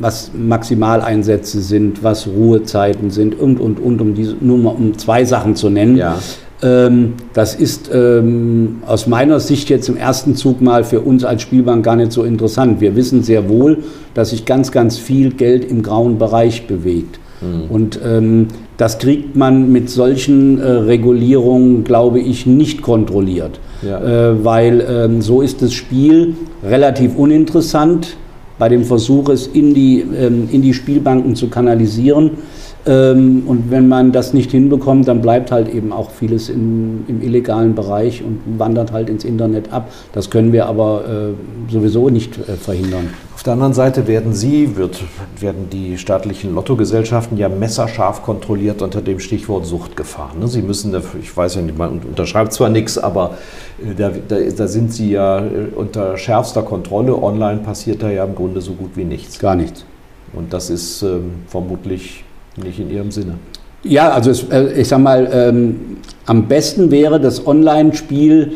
was Maximaleinsätze sind, was Ruhezeiten sind und, und, und, um diese, nur mal um zwei Sachen zu nennen. Ja. Ähm, das ist ähm, aus meiner Sicht jetzt im ersten Zug mal für uns als Spielbank gar nicht so interessant. Wir wissen sehr wohl, dass sich ganz, ganz viel Geld im grauen Bereich bewegt. Und ähm, das kriegt man mit solchen äh, Regulierungen, glaube ich, nicht kontrolliert. Ja. Äh, weil ähm, so ist das Spiel relativ uninteressant bei dem Versuch, es in die, ähm, in die Spielbanken zu kanalisieren. Ähm, und wenn man das nicht hinbekommt, dann bleibt halt eben auch vieles im, im illegalen Bereich und wandert halt ins Internet ab. Das können wir aber äh, sowieso nicht äh, verhindern. Auf der anderen Seite werden Sie, wird, werden die staatlichen Lottogesellschaften ja messerscharf kontrolliert unter dem Stichwort Suchtgefahr. ne? Sie müssen, ich weiß ja nicht, man unterschreibt zwar nichts, aber äh, da, da, da sind Sie ja äh, unter schärfster Kontrolle. Online passiert da ja im Grunde so gut wie nichts. Gar nichts. Und das ist ähm, vermutlich nicht in Ihrem Sinne. Ja, also es, äh, ich sag mal, ähm, am besten wäre das Online-Spiel,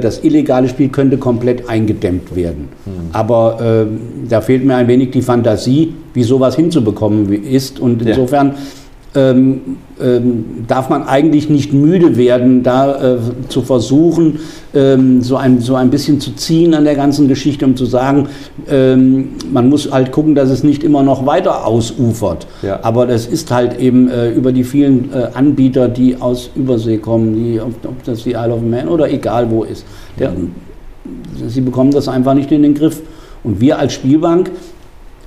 das illegale Spiel könnte komplett eingedämmt werden. Aber ähm, da fehlt mir ein wenig die Fantasie, wie sowas hinzubekommen ist. Und insofern ähm, ähm, darf man eigentlich nicht müde werden, da äh, zu versuchen, ähm, so, ein, so ein bisschen zu ziehen an der ganzen Geschichte, um zu sagen, ähm, man muss halt gucken, dass es nicht immer noch weiter ausufert. Ja. Aber das ist halt eben äh, über die vielen äh, Anbieter, die aus Übersee kommen, die, ob, ob das die Isle of Man oder egal wo ist. Der, sie bekommen das einfach nicht in den Griff. Und wir als Spielbank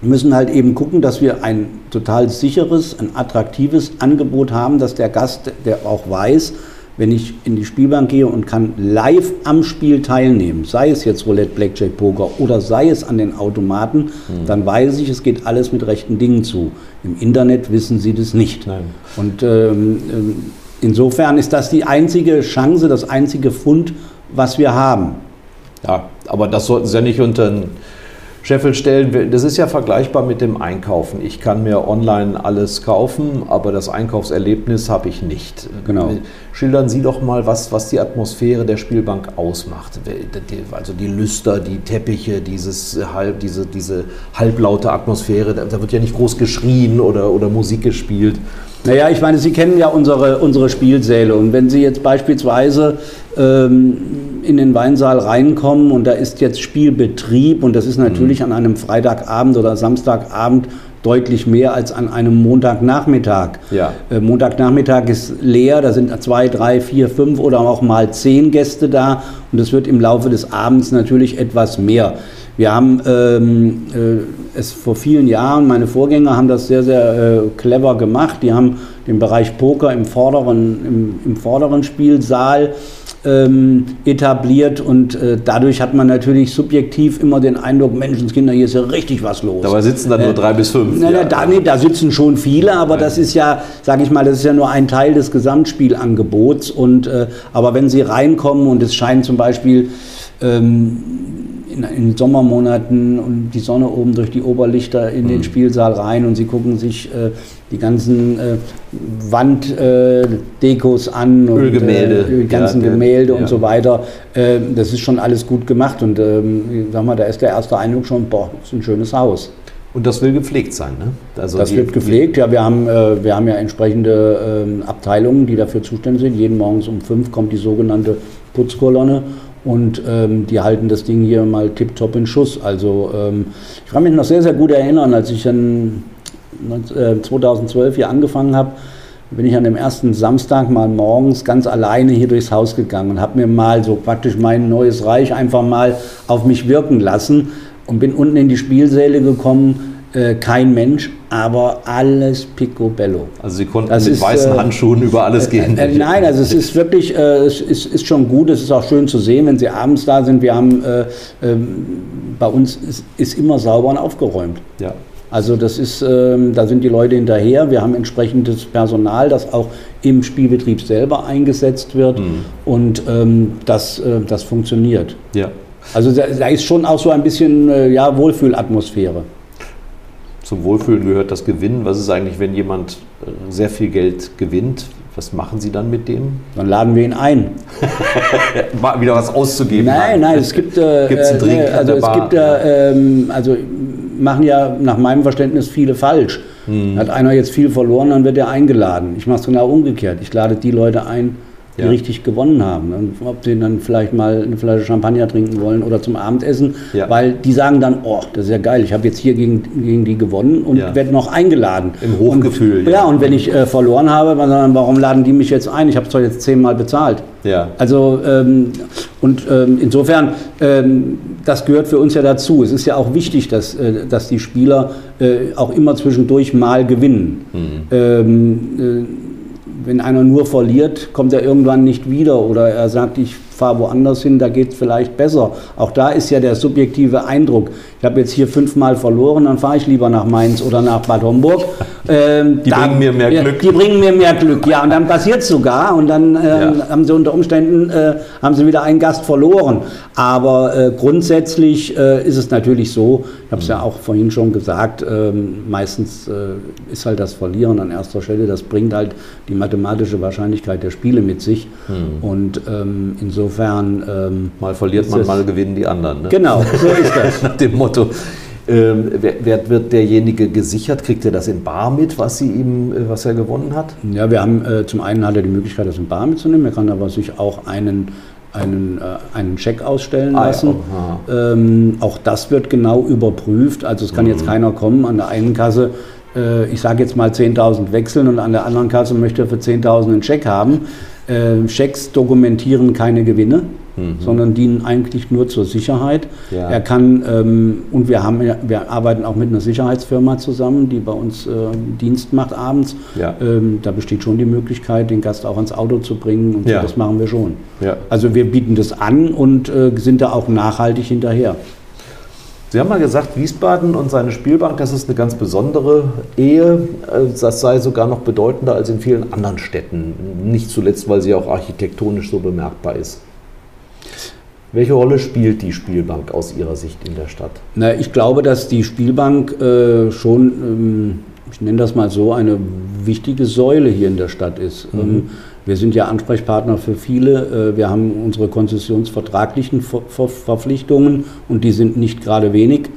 müssen halt eben gucken, dass wir ein total sicheres, ein attraktives Angebot haben, dass der Gast, der auch weiß, wenn ich in die Spielbank gehe und kann live am Spiel teilnehmen, sei es jetzt Roulette, Blackjack, Poker oder sei es an den Automaten, mhm. dann weiß ich, es geht alles mit rechten Dingen zu. Im Internet wissen Sie das nicht. Nein. Und ähm, ähm insofern ist das die einzige Chance, das einzige Fund, was wir haben. Ja, aber das sollten Sie ja nicht unter den Scheffel stellen. Das ist ja vergleichbar mit dem Einkaufen. Ich kann mir online alles kaufen, aber das Einkaufserlebnis habe ich nicht. Genau. Schildern Sie doch mal, was, was die Atmosphäre der Spielbank ausmacht. Also die Lüster, die Teppiche, dieses halb, diese, diese halblaute Atmosphäre. Da wird ja nicht groß geschrien oder, oder Musik gespielt. Naja, ich meine, Sie kennen ja unsere, unsere Spielsäle und wenn Sie jetzt beispielsweise in den Weinsaal reinkommen und da ist jetzt Spielbetrieb und das ist natürlich mhm. an einem Freitagabend oder Samstagabend deutlich mehr als an einem Montagnachmittag. Ja. Äh, Montagnachmittag ist leer, da sind zwei, drei, vier, fünf oder auch mal zehn Gäste da und es wird im Laufe des Abends natürlich etwas mehr. Wir haben ähm, äh, es vor vielen Jahren, meine Vorgänger haben das sehr, sehr äh, clever gemacht. Die haben den Bereich Poker im vorderen, im, im vorderen Spielsaal ähm, etabliert und äh, dadurch hat man natürlich subjektiv immer den Eindruck, Menschenskinder, hier ist ja richtig was los. Dabei sitzen dann nur drei bis fünf. Na, ja. da, nee, da sitzen schon viele, aber das ist ja, sage ich mal, das ist ja nur ein Teil des Gesamtspielangebots. Und, äh, aber wenn Sie reinkommen und es scheint zum Beispiel ähm, in, in Sommermonaten und die Sonne oben durch die Oberlichter in den mhm. Spielsaal rein und sie gucken sich äh, die ganzen äh, Wanddekos äh, an und Ölgemälde. Äh, die ganzen ja, Gemälde ja. und so weiter. Äh, das ist schon alles gut gemacht und ähm, sag mal, da ist der erste Eindruck schon, boah, das ist ein schönes Haus. Und das will gepflegt sein, ne? Also das wird gepflegt, ja. Wir haben, äh, wir haben ja entsprechende äh, Abteilungen, die dafür zuständig sind. Jeden Morgens um fünf kommt die sogenannte Putzkolonne und ähm, die halten das Ding hier mal tipptopp in Schuss. Also ähm, ich kann mich noch sehr, sehr gut erinnern, als ich dann 2012 äh, hier angefangen habe, bin ich an dem ersten Samstag mal morgens ganz alleine hier durchs Haus gegangen und habe mir mal so praktisch mein neues Reich einfach mal auf mich wirken lassen und bin unten in die Spielsäle gekommen äh, kein Mensch, aber alles picobello. Also Sie konnten das mit ist, weißen äh, Handschuhen über alles gehen? Äh, nein, also es ist wirklich, äh, es ist, ist, schon gut, es ist auch schön zu sehen, wenn Sie abends da sind. Wir haben, äh, ähm, bei uns ist, ist, immer sauber und aufgeräumt. Ja. Also das ist, ähm, da sind die Leute hinterher. Wir haben entsprechendes Personal, das auch im Spielbetrieb selber eingesetzt wird mhm. und ähm, das, äh, das funktioniert. Ja. Also da, da, ist schon auch so ein bisschen ja, Wohlfühlatmosphäre zum Wohlfühlen gehört das Gewinnen. Was ist eigentlich, wenn jemand äh, sehr viel Geld gewinnt? Was machen Sie dann mit dem? Dann laden wir ihn ein. Wieder was auszugeben. Nein, nein, es gibt. Äh, Gibt's einen Drink äh, also es gibt ja, ähm, also machen ja nach meinem Verständnis viele falsch. Hm. Hat einer jetzt viel verloren, dann wird er eingeladen. Ich mache es genau umgekehrt. Ich lade die Leute ein, die ja. richtig gewonnen haben. Und ob sie dann vielleicht mal eine Flasche Champagner trinken wollen oder zum Abendessen, ja. weil die sagen dann, oh, das ist ja geil, ich habe jetzt hier gegen, gegen die gewonnen und ja. werde noch eingeladen. Im Hochgefühl. Und, ja. und wenn ich äh, verloren habe, dann, warum laden die mich jetzt ein? Ich habe es doch jetzt zehnmal bezahlt. Ja. Also ähm, und ähm, insofern, ähm, das gehört für uns ja dazu. Es ist ja auch wichtig, dass, äh, dass die Spieler äh, auch immer zwischendurch mal gewinnen. Mhm. Wenn einer nur verliert, kommt er irgendwann nicht wieder oder er sagt, ich fahre woanders hin, da geht es vielleicht besser. Auch da ist ja der subjektive Eindruck. Ich habe jetzt hier fünfmal verloren, dann fahre ich lieber nach Mainz oder nach Bad Homburg. Ähm, die da, bringen mir mehr Glück. Die bringen mir mehr Glück, ja. Und dann passiert es sogar und dann ähm, ja. haben sie unter Umständen äh, haben sie wieder einen Gast verloren. Aber äh, grundsätzlich äh, ist es natürlich so, ich habe es ja auch vorhin schon gesagt, ähm, meistens äh, ist halt das Verlieren an erster Stelle, das bringt halt die mathematische Wahrscheinlichkeit der Spiele mit sich. Hm. Und ähm, insofern... Ähm, mal verliert man, mal gewinnen die anderen. Ne? Genau, so ist das. Nach dem Motto. Ähm, wer, wird derjenige gesichert? Kriegt er das in Bar mit, was, sie ihm, äh, was er gewonnen hat? Ja, wir haben äh, zum einen hat er die Möglichkeit, das in Bar mitzunehmen. Er kann aber sich auch einen, einen, äh, einen Scheck ausstellen Ah, lassen. aha. ähm, auch das wird genau überprüft. Also es kann jetzt keiner kommen an der einen Kasse. äh, Ich sage jetzt mal 10.000 wechseln und an der anderen Kasse möchte er für 10.000 einen Scheck haben. Äh, Schecks dokumentieren keine Gewinne, sondern dienen eigentlich nur zur Sicherheit. Ja. Er kann, ähm, und wir, haben, wir arbeiten auch mit einer Sicherheitsfirma zusammen, die bei uns äh, Dienst macht abends. Ja. Ähm, da besteht schon die Möglichkeit, den Gast auch ans Auto zu bringen und Ja. so, das machen wir schon. Also wir bieten das an und äh, sind da auch nachhaltig hinterher. Sie haben mal gesagt, Wiesbaden und seine Spielbank, das ist eine ganz besondere Ehe. Äh, Das sei sogar noch bedeutender als in vielen anderen Städten. Nicht zuletzt, weil sie auch architektonisch so bemerkbar ist. Welche Rolle spielt die Spielbank aus Ihrer Sicht in der Stadt? Na, ich glaube, dass die Spielbank äh, schon, ähm, ich nenne das mal so, eine wichtige Säule hier in der Stadt ist. Ähm, wir sind ja Ansprechpartner für viele. Äh, wir haben unsere konzessionsvertraglichen Ver Ver Verpflichtungen und die sind nicht gerade wenig.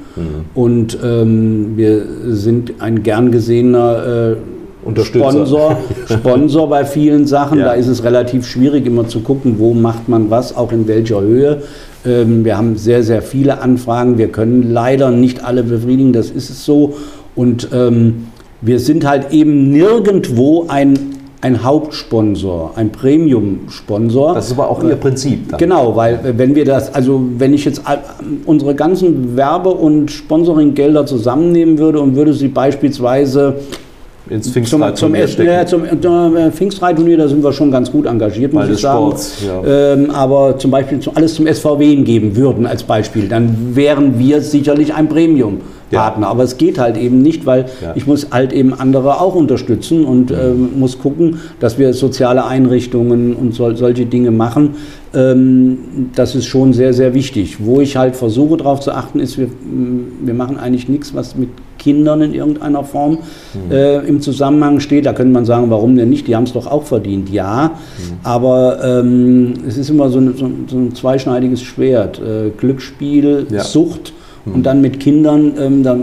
Und ähm, wir sind ein gern gesehener äh. Sponsor, Sponsor bei vielen Sachen. Ja. Da ist es relativ schwierig, immer zu gucken, wo macht man was, auch in welcher Höhe. Ähm, wir haben sehr, sehr viele Anfragen. Wir können leider nicht alle befriedigen, das ist es so. Und ähm, wir sind halt eben nirgendwo ein, ein Hauptsponsor, ein Premium-Sponsor. Das ist aber auch Ihr Prinzip. Dann. Genau, weil äh, wenn wir das, also wenn ich jetzt unsere ganzen Werbe- und Sponsoringgelder zusammennehmen würde und würde sie beispielsweise Ins zum, Pfingstreit zum, ersten- ja, zum äh, Pfingstreitturnier, da sind wir schon ganz gut engagiert, muss Weil ich sagen. Sports, ja. ähm, aber zum Beispiel alles zum SVW geben würden als Beispiel, dann wären wir sicherlich ein Premium-Partner. Aber es geht halt eben nicht, weil Ja. ich muss halt eben andere auch unterstützen und ähm, muss gucken, dass wir soziale Einrichtungen und sol solche Dinge machen. Ähm, das ist schon sehr, sehr wichtig. Wo ich halt versuche darauf zu achten, ist, wir, mm, wir machen eigentlich nichts, was mit Kindern in irgendeiner Form äh, im Zusammenhang steht. Da könnte man sagen, warum denn nicht? Die haben es doch auch verdient. Ja, aber ähm, es ist immer so, ein- so, ein- zweischneidiges Schwert. Äh, Glücksspiel, Ja. Sucht und dann mit Kindern, ähm, da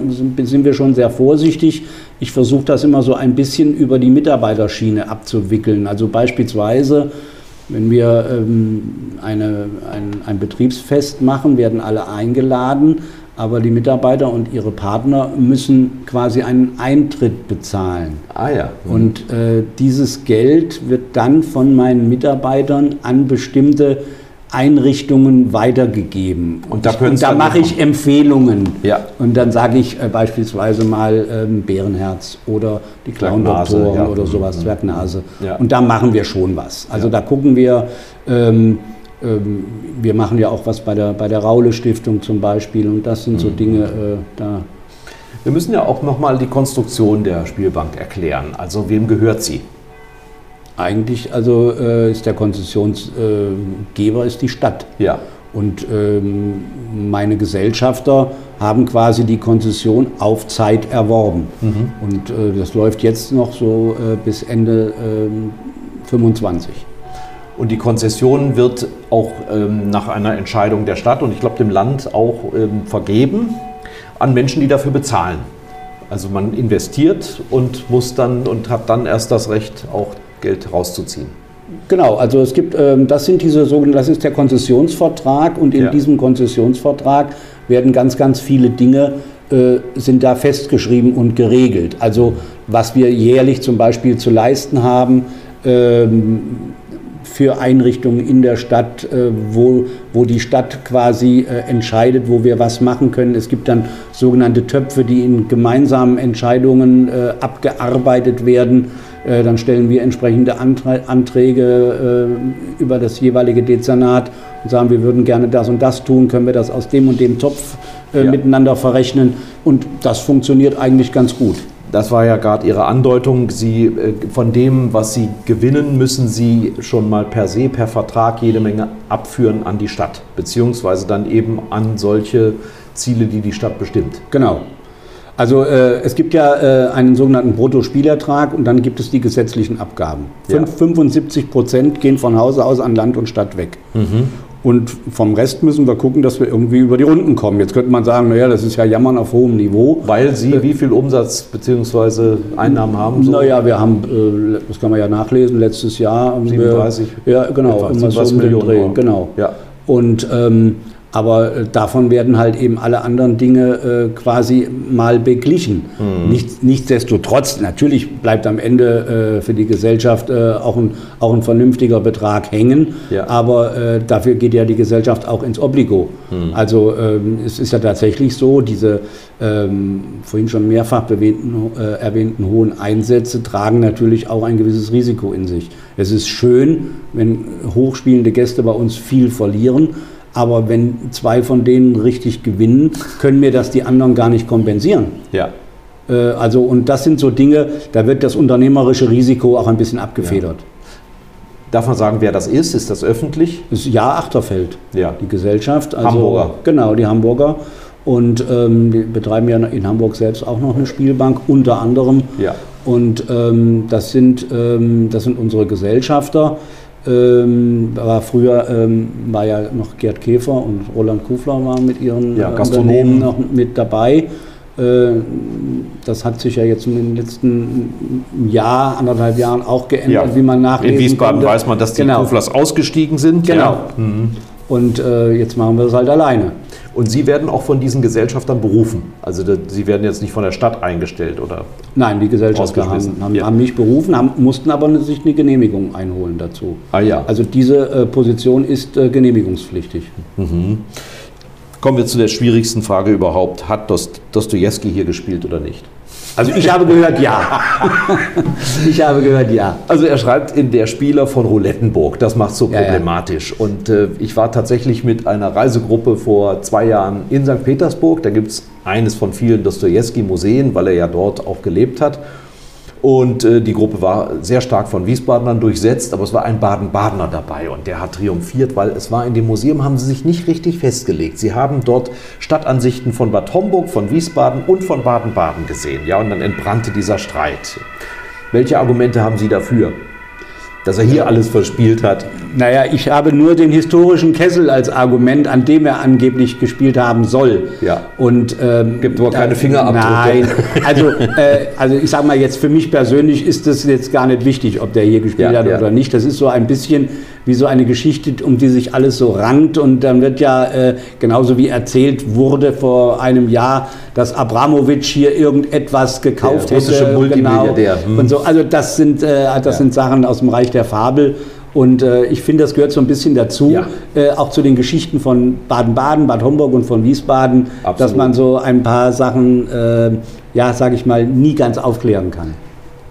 sind wir schon sehr vorsichtig. Ich versuche das immer so ein bisschen über die Mitarbeiterschiene abzuwickeln. Also beispielsweise, wenn wir ähm, eine, ein, ein Betriebsfest machen, werden alle eingeladen, aber die Mitarbeiter und ihre Partner müssen quasi einen Eintritt bezahlen. Ah ja. Und äh, dieses Geld wird dann von meinen Mitarbeitern an bestimmte Einrichtungen weitergegeben. Und da und da mache ich Empfehlungen. Ja. Und dann sage ich äh, beispielsweise mal ähm, Bärenherz oder die Clown-Doktoren ja. oder sowas, Zwergnase. Ja. Und da machen wir schon was. Also da gucken wir, ähm, ähm, wir machen ja auch was bei der, bei der Raule-Stiftung zum Beispiel. Und das sind so Mhm. Dinge, äh, da Wir müssen ja auch nochmal die Konstruktion der Spielbank erklären. Also wem gehört sie? Eigentlich also äh, ist der Konzessionsgeber ist die Stadt. Ja. Und ähm, meine Gesellschafter haben quasi die Konzession auf Zeit erworben. Und äh, das läuft jetzt noch so äh, bis Ende ähm, 25. Und die Konzession wird auch ähm, nach einer Entscheidung der Stadt und ich glaube dem Land auch ähm, vergeben an Menschen, die dafür bezahlen. Also man investiert und muss dann und hat dann erst das Recht, auch Geld rauszuziehen. Genau, also es gibt, ähm, das sind diese sogenannten, das ist der Konzessionsvertrag und in Ja. diesem Konzessionsvertrag werden ganz, ganz viele Dinge äh, sind da festgeschrieben und geregelt. Also was wir jährlich zum Beispiel zu leisten haben, ähm, für Einrichtungen in der Stadt, äh, wo, wo die Stadt quasi äh, entscheidet, wo wir was machen können. Es gibt dann sogenannte Töpfe, die in gemeinsamen Entscheidungen abgearbeitet werden. Äh, dann stellen wir entsprechende Anträge äh, über das jeweilige Dezernat und sagen, wir würden gerne das und das tun, können wir das aus dem und dem Topf äh, Ja. miteinander verrechnen. Und das funktioniert eigentlich ganz gut. Das war ja gerade Ihre Andeutung. Sie, von dem, was Sie gewinnen, müssen Sie schon mal per se, per Vertrag jede Menge abführen an die Stadt, beziehungsweise dann eben an solche Ziele, die die Stadt bestimmt. Genau. Also äh, es gibt ja äh, einen sogenannten Bruttospielertrag und dann gibt es die gesetzlichen Abgaben. Ja. Fünf- 75 Prozent gehen von Hause aus an Land und Stadt weg. Und vom Rest müssen wir gucken, dass wir irgendwie über die Runden kommen. Jetzt könnte man sagen, naja, das ist ja Jammern auf hohem Niveau. Weil Sie wie viel Umsatz bzw. Einnahmen haben? So? Naja, wir haben, äh, das kann man ja nachlesen, letztes Jahr 37. Wir, ja, genau, immer so um Millionen Dreh, genau. Ja. Und ähm, aber äh, davon werden halt eben alle anderen Dinge äh, quasi mal beglichen. Mhm. Nichts, nichtsdestotrotz, natürlich bleibt am Ende äh, für die Gesellschaft äh, auch, ein, auch ein vernünftiger Betrag hängen, ja. aber äh, dafür geht ja die Gesellschaft auch ins Obligo. Mhm. Also ähm, es ist ja tatsächlich so, diese ähm, vorhin schon mehrfach erwähnten, äh, erwähnten hohen Einsätze tragen natürlich auch ein gewisses Risiko in sich. Es ist schön, wenn hochspielende Gäste bei uns viel verlieren. Aber wenn zwei von denen richtig gewinnen, können mir das die anderen gar nicht kompensieren. Ja. Äh, also, und das sind so Dinge, da wird das unternehmerische Risiko auch ein bisschen abgefedert. Ja. Darf man sagen, wer das ist? Ist das öffentlich? Das ja Achterfeld, ja. die Gesellschaft. Also, Hamburger. Genau, die Hamburger. Und ähm, die betreiben ja in Hamburg selbst auch noch eine Spielbank, unter anderem. Ja. Und ähm, das, sind, ähm, das sind unsere Gesellschafter. Ähm, war früher ähm, war ja noch Gerd Käfer und Roland Kufler waren mit ihren ja, Unternehmen noch mit dabei. Äh, das hat sich ja jetzt in den letzten Jahr, anderthalb Jahren auch geändert, ja. wie man nachlesen In Wiesbaden konnte. weiß man, dass die genau. Kuflers ausgestiegen sind. Genau. Ja. Mhm. Und äh, jetzt machen wir das halt alleine. Und Sie werden auch von diesen Gesellschaftern berufen. Also Sie werden jetzt nicht von der Stadt eingestellt oder? Nein, die Gesellschafter haben, haben, ja. haben, mich berufen, haben, mussten aber sich eine Genehmigung einholen dazu. Ah ja. Also diese äh, Position ist äh, genehmigungspflichtig. Mhm. Kommen wir zu der schwierigsten Frage überhaupt. Hat Dostoevsky hier gespielt oder nicht? Also ich habe gehört, ja. ich habe gehört, ja. Also er schreibt in Der Spieler von Roulettenburg. Das macht so problematisch. Ja, ja. Und äh, ich war tatsächlich mit einer Reisegruppe vor zwei Jahren in St. Petersburg. Da gibt es eines von vielen Dostoevsky-Museen, weil er ja dort auch gelebt hat. Und äh, die Gruppe war sehr stark von Wiesbadenern durchsetzt, aber es war ein Baden-Badener dabei und der hat triumphiert, weil es war in dem Museum, haben sie sich nicht richtig festgelegt. Sie haben dort Stadtansichten von Bad Homburg, von Wiesbaden und von Baden-Baden gesehen. Ja, und dann entbrannte dieser Streit. Welche Argumente haben Sie dafür? Dass er hier alles verspielt hat. Naja, ich habe nur den historischen Kessel als Argument, an dem er angeblich gespielt haben soll. Ja. Und ähm, gibt wohl keine Fingerabdrücke. Nein, also, äh, also ich sage mal jetzt für mich persönlich ist das jetzt gar nicht wichtig, ob der hier gespielt ja, hat ja. oder nicht. Das ist so ein bisschen wie so eine Geschichte, um die sich alles so rankt. Und dann wird ja äh, genauso wie erzählt wurde vor einem Jahr, dass Abramowitsch hier irgendetwas gekauft der hätte. Genau. Hm. Und so. Also das sind, äh, das ja. sind Sachen aus dem Reich der Fabel. Und äh, ich finde, das gehört so ein bisschen dazu, ja. äh, auch zu den Geschichten von Baden-Baden, Bad Homburg und von Wiesbaden, Absolut. dass man so ein paar Sachen, äh, ja, sage ich mal, nie ganz aufklären kann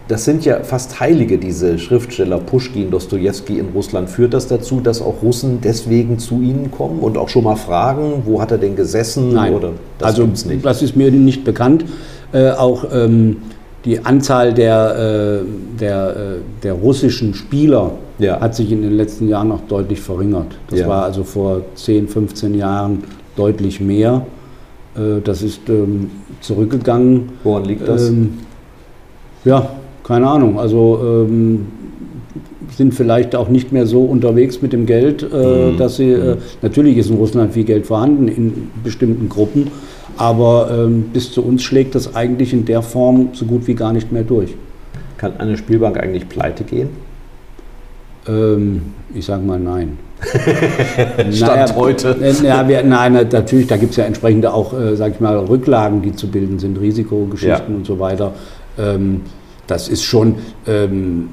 das sind ja fast Heilige, diese Schriftsteller Pushkin, Dostoevsky in Russland. Führt das dazu, dass auch Russen deswegen zu Ihnen kommen und auch schon mal fragen, wo hat er denn gesessen? Nein, oder das also nicht. das ist mir nicht bekannt. Äh, auch ähm, die Anzahl der, äh, der, äh, der russischen Spieler ja. hat sich in den letzten Jahren noch deutlich verringert. Das ja. war also vor 10, 15 Jahren deutlich mehr. Äh, das ist ähm, zurückgegangen. Woran liegt das? Ähm, ja, keine Ahnung, also ähm, sind vielleicht auch nicht mehr so unterwegs mit dem Geld, äh, mhm. dass sie, äh, natürlich ist in Russland viel Geld vorhanden in bestimmten Gruppen, aber ähm, bis zu uns schlägt das eigentlich in der Form so gut wie gar nicht mehr durch. Kann eine Spielbank eigentlich pleite gehen? Ähm, ich sage mal nein. Stand naja, heute. Äh, ja, wir, nein, natürlich, da gibt es ja entsprechende auch, äh, sage ich mal, Rücklagen, die zu bilden sind, Risikogeschichten ja. und so weiter. Ähm, das ist schon, ähm,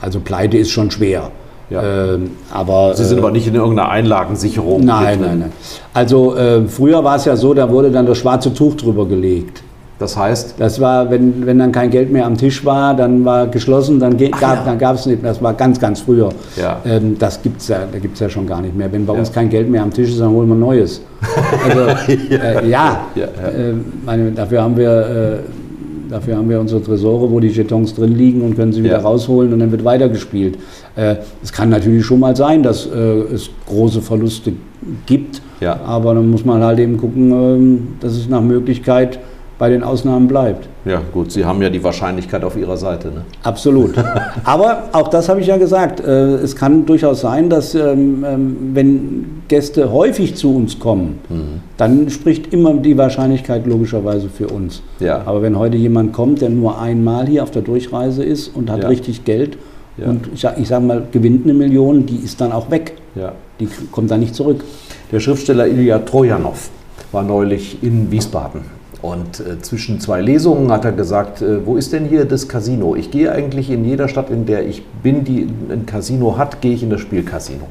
also Pleite ist schon schwer. Ja. Ähm, aber, Sie sind äh, aber nicht in irgendeiner Einlagensicherung. Nein, nein, nein. Also äh, früher war es ja so, da wurde dann das schwarze Tuch drüber gelegt. Das heißt? Das war, wenn, wenn dann kein Geld mehr am Tisch war, dann war geschlossen, dann, gab ja. es nicht. Das war ganz, ganz früher. Ja. Ähm, das gibt es ja, da gibt's ja schon gar nicht mehr. Wenn bei ja. uns kein Geld mehr am Tisch ist, dann holen wir Neues. Also, äh, ja, ja äh, meine, dafür haben wir äh, Dafür haben wir unsere Tresore, wo die Jetons drin liegen und können sie wieder ja. rausholen und dann wird weitergespielt. Äh, es kann natürlich schon mal sein, dass äh, es große Verluste gibt, ja. aber dann muss man halt eben gucken, äh, dass es nach Möglichkeit bei den Ausnahmen bleibt. Ja, gut, Sie haben ja die Wahrscheinlichkeit auf Ihrer Seite. Ne? Absolut. Aber auch das habe ich ja gesagt. Äh, es kann durchaus sein, dass ähm, ähm, wenn Gäste häufig zu uns kommen, mhm. dann spricht immer die Wahrscheinlichkeit logischerweise für uns. Ja. Aber wenn heute jemand kommt, der nur einmal hier auf der Durchreise ist und hat Ja. richtig Geld Ja. und ich sage sag mal, gewinnt eine Million, die ist dann auch weg. Ja. Die kommt dann nicht zurück. Der Schriftsteller Ilya Trojanov war neulich in Wiesbaden. Und äh, zwischen zwei Lesungen hat er gesagt, äh, wo ist denn hier das Casino? Ich gehe eigentlich in jeder Stadt, in der ich bin, die ein Casino hat, gehe ich in das Spielcasino.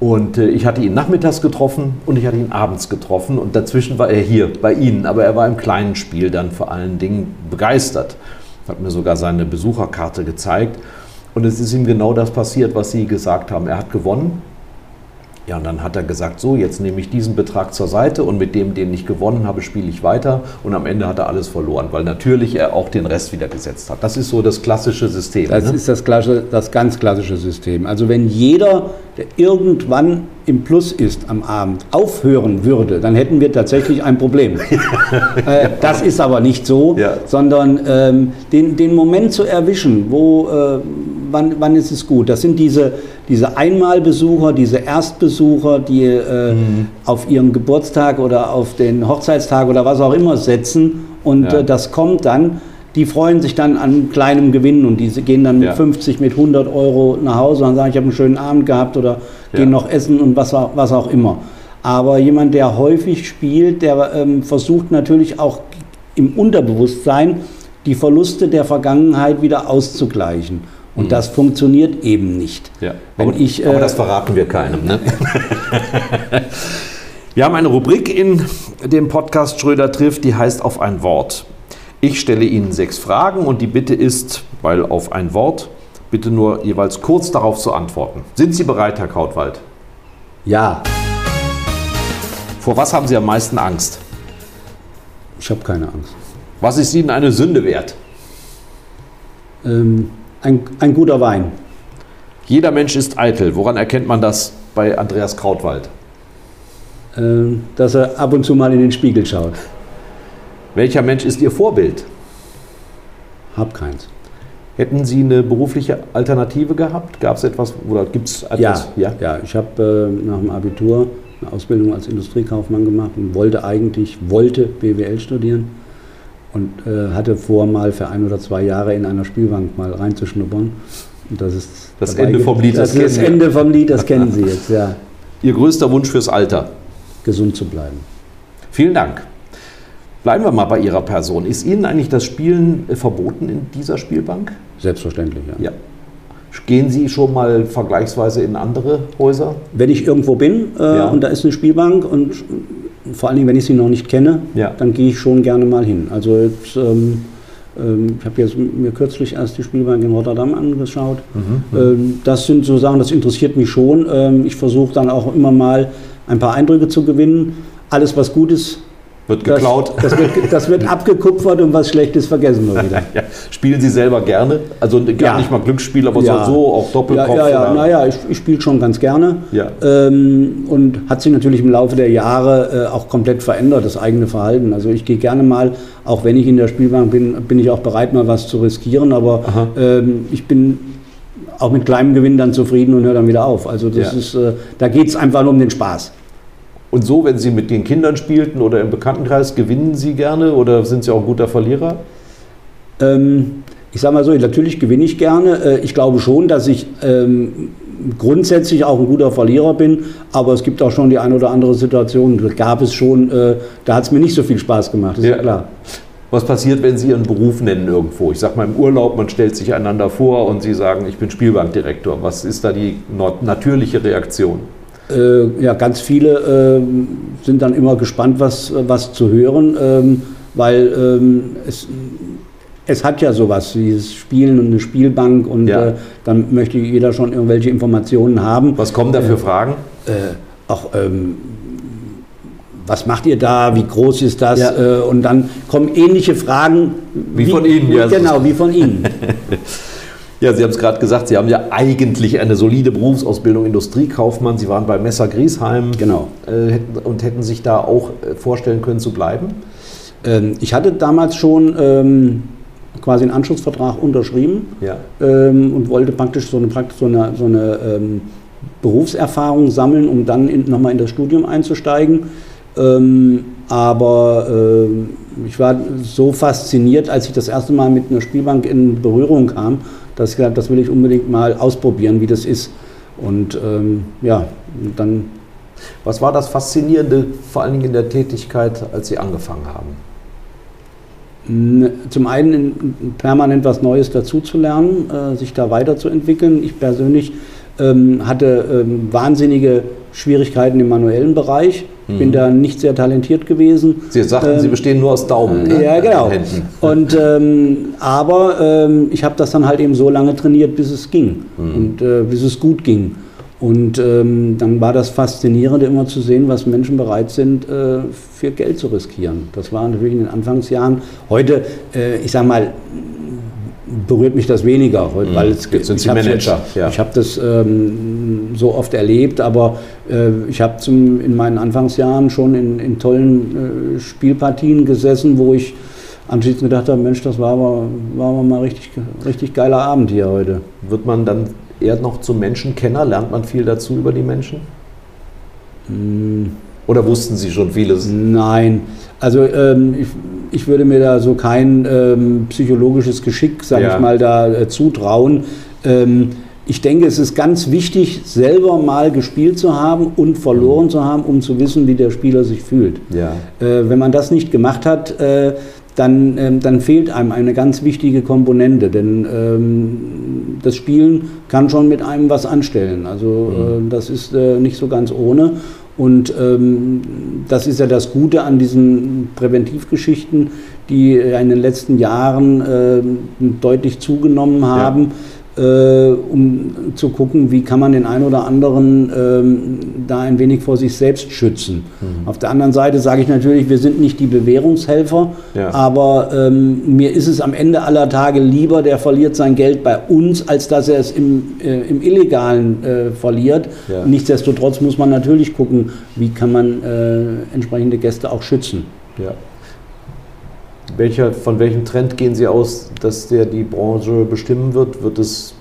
Und äh, ich hatte ihn nachmittags getroffen und ich hatte ihn abends getroffen und dazwischen war er hier bei Ihnen, aber er war im kleinen Spiel dann vor allen Dingen begeistert. Hat mir sogar seine Besucherkarte gezeigt und es ist ihm genau das passiert, was Sie gesagt haben. Er hat gewonnen ja, und dann hat er gesagt, so, jetzt nehme ich diesen Betrag zur Seite und mit dem, den ich gewonnen habe, spiele ich weiter. Und am Ende hat er alles verloren, weil natürlich er auch den Rest wieder gesetzt hat. Das ist so das klassische System. Das ne? ist das, klasse, das ganz klassische System. Also wenn jeder, der irgendwann im Plus ist am Abend, aufhören würde, dann hätten wir tatsächlich ein Problem. äh, das ist aber nicht so, Ja. sondern ähm, den, den Moment zu erwischen, wo, äh, wann, wann ist es gut. Das sind diese, diese Einmalbesucher, diese Erstbesucher, die äh, auf ihren Geburtstag oder auf den Hochzeitstag oder was auch immer setzen und Ja. äh, das kommt dann. Die freuen sich dann an kleinem Gewinn und diese gehen dann mit Ja. 50, mit 100 Euro nach Hause und sagen, ich habe einen schönen Abend gehabt oder Ja. gehen noch essen und was, auch- was auch immer. Aber jemand, der häufig spielt, der ähm, versucht natürlich auch im Unterbewusstsein die Verluste der Vergangenheit wieder auszugleichen. Und das funktioniert eben nicht. Mhm. Ja, aber, ich, aber äh, das verraten wir keinem. Ne? wir haben eine Rubrik in dem Podcast Schröder trifft, die heißt auf ein Wort. Ich stelle Ihnen sechs Fragen und die Bitte ist, weil auf ein Wort, bitte nur jeweils kurz darauf zu antworten. Sind Sie bereit, Herr Krautwald? Ja, Vor was haben Sie am meisten Angst? ich habe keine Angst. Was ist Ihnen eine Sünde wert? Ähm, ein, ein guter Wein. Jeder Mensch ist eitel. Woran erkennt man das bei Andreas Krautwald? Ähm, dass er ab und zu mal in den Spiegel schaut. Welcher Mensch ist Ihr Vorbild? Hab keins. Hätten Sie eine berufliche Alternative gehabt? Gab es etwas oder gibt es Ja, etwas? ja. ja ich habe äh, nach dem Abitur eine Ausbildung als Industriekaufmann gemacht und wollte eigentlich, wollte BWL studieren und äh, hatte vor, mal für ein oder zwei Jahre in einer Spielbank mal reinzuschnuppern. Und das ist Das Ende vom Lied, Das, das. Ende vom Lied, das kennen Sie jetzt, ja. Ihr größter Wunsch fürs Alter? Gesund zu bleiben. Vielen Dank. Bleiben wir mal bei Ihrer Person. Ist Ihnen eigentlich das Spielen äh, verboten in dieser Spielbank? Selbstverständlich, ja. Ja. Gehen Sie schon mal vergleichsweise in andere Häuser? Wenn ich irgendwo bin äh, Ja. und da ist eine Spielbank und vor allen Dingen, wenn ich sie noch nicht kenne, Ja. dann gehe ich schon gerne mal hin. Also jetzt, ähm, ähm, ich habe jetzt mir kürzlich erst die Spielbank in Rotterdam angeschaut. Mhm, Ähm, das sind so Sachen, das interessiert mich schon. Ähm, ich versuche dann auch immer mal ein paar Eindrücke zu gewinnen. Alles, was gut ist, Wird das, geklaut? das, wird, das wird abgekupfert und was Schlechtes vergessen wir wieder. Ja. Spielen Sie selber gerne? Also gar Ja. nicht mal Glücksspiel, aber Ja. so, so auch Ja, Doppelkopf? ja, ja, naja, ich, ich spiele schon ganz gerne. Ja. Ähm, und hat sich natürlich im Laufe der Jahre äh, auch komplett verändert, das eigene Verhalten. Also ich gehe gerne mal, auch wenn ich in der Spielbank bin, bin ich auch bereit, mal was zu riskieren, aber ähm, ich bin auch mit kleinem Gewinn dann zufrieden und höre dann wieder auf. Also das ist, äh, da geht es einfach nur um den Spaß. Und so, wenn Sie mit den Kindern spielten oder im Bekanntenkreis, gewinnen Sie gerne oder sind Sie auch ein guter Verlierer? Ähm, ich sage mal so, natürlich gewinne ich gerne. Äh, ich glaube schon, dass ich ähm, grundsätzlich auch ein guter Verlierer bin, aber es gibt auch schon die eine oder andere Situation, da gab es schon, äh, da hat es mir nicht so viel Spaß gemacht, ist ja, Ja. klar. Was passiert, wenn Sie Ihren Beruf nennen irgendwo? Ich sage mal im Urlaub, man stellt sich einander vor und Sie sagen, ich bin Spielbankdirektor. Was ist da die nat- natürliche Reaktion? Äh, ja, ganz viele ähm, sind dann immer gespannt, was, was zu hören, ähm, weil ähm, es, es hat ja sowas, dieses Spielen und eine Spielbank und Ja. äh, dann möchte jeder schon irgendwelche Informationen haben. Was kommen da für Fragen? äh, auch ähm, was macht ihr da, wie groß ist das? Ja. Äh, und dann kommen ähnliche Fragen. Wie von Ihnen, ja. Genau, wie von Ihnen. Ja, Sie haben es gerade gesagt, Sie haben ja eigentlich eine solide Berufsausbildung Industriekaufmann. Sie waren bei Messer Griesheim Genau. äh, und hätten sich da auch äh, vorstellen können zu bleiben. Ähm, ich hatte damals schon ähm, quasi einen Anschlussvertrag unterschrieben Ja. ähm, und wollte praktisch so eine, praktisch so eine, so eine ähm, Berufserfahrung sammeln, um dann nochmal in das Studium einzusteigen. Ähm, aber ähm, ich war so fasziniert, als ich das erste Mal mit einer Spielbank in Berührung kam, dass ich gesagt habe, das will ich unbedingt mal ausprobieren, wie das ist. Und ähm, ja, dann Was war das Faszinierende, vor allen Dingen in der Tätigkeit, als Sie angefangen haben? mh, zum einen in- permanent was Neues dazuzulernen, äh, sich da weiterzuentwickeln. Ich persönlich ähm, hatte ähm, wahnsinnige Schwierigkeiten im manuellen Bereich. Ich bin da nicht sehr talentiert gewesen. Sie sagten, Sie Ähm, bestehen nur aus Daumen. ne? Ja, genau. Und, ähm, aber ähm, ich habe das dann halt eben so lange trainiert, bis es ging und äh, bis es gut ging. Und ähm, dann war das Faszinierende immer zu sehen, was Menschen bereit sind, äh, für Geld zu riskieren. Das war natürlich in den Anfangsjahren. Heute, äh, ich sag mal, berührt mich das weniger, heute, weil es Jetzt sind Sie Manager, Jetzt, ja. Ich habe das ähm, so oft erlebt, aber äh, ich habe in meinen Anfangsjahren schon in, in tollen äh, Spielpartien gesessen, wo ich anschließend gedacht habe, Mensch, das war aber, war aber mal richtig, richtig geiler Abend hier heute. Wird man dann eher noch zum Menschenkenner? Lernt man viel dazu über die Menschen? Hm. Oder wussten Sie schon vieles? Nein, also ähm, ich, ich würde mir da so kein ähm, psychologisches Geschick, sage Ja. ich mal, da äh, zutrauen. Ähm, ich denke, es ist ganz wichtig, selber mal gespielt zu haben und verloren zu haben, um zu wissen, wie der Spieler sich fühlt. Ja. Äh, wenn man das nicht gemacht hat, äh, dann, ähm, dann fehlt einem eine ganz wichtige Komponente, denn ähm, das Spielen kann schon mit einem was anstellen. Also äh, das ist äh, nicht so ganz ohne. Und ähm, das ist ja das Gute an diesen Präventivgeschichten, die in den letzten Jahren äh, deutlich zugenommen haben. äh, um zu gucken, wie kann man den einen oder anderen ähm, da ein wenig vor sich selbst schützen. Auf der anderen Seite sage ich natürlich, wir sind nicht die Bewährungshelfer, Ja. aber ähm, mir ist es am Ende aller Tage lieber, der verliert sein Geld bei uns, als dass er es im, äh, im Illegalen äh, verliert. Ja. Nichtsdestotrotz muss man natürlich gucken, wie kann man äh, entsprechende Gäste auch schützen. ja. Welcher, von welchem Trend gehen Sie aus, dass der die Branche bestimmen wird? Wird es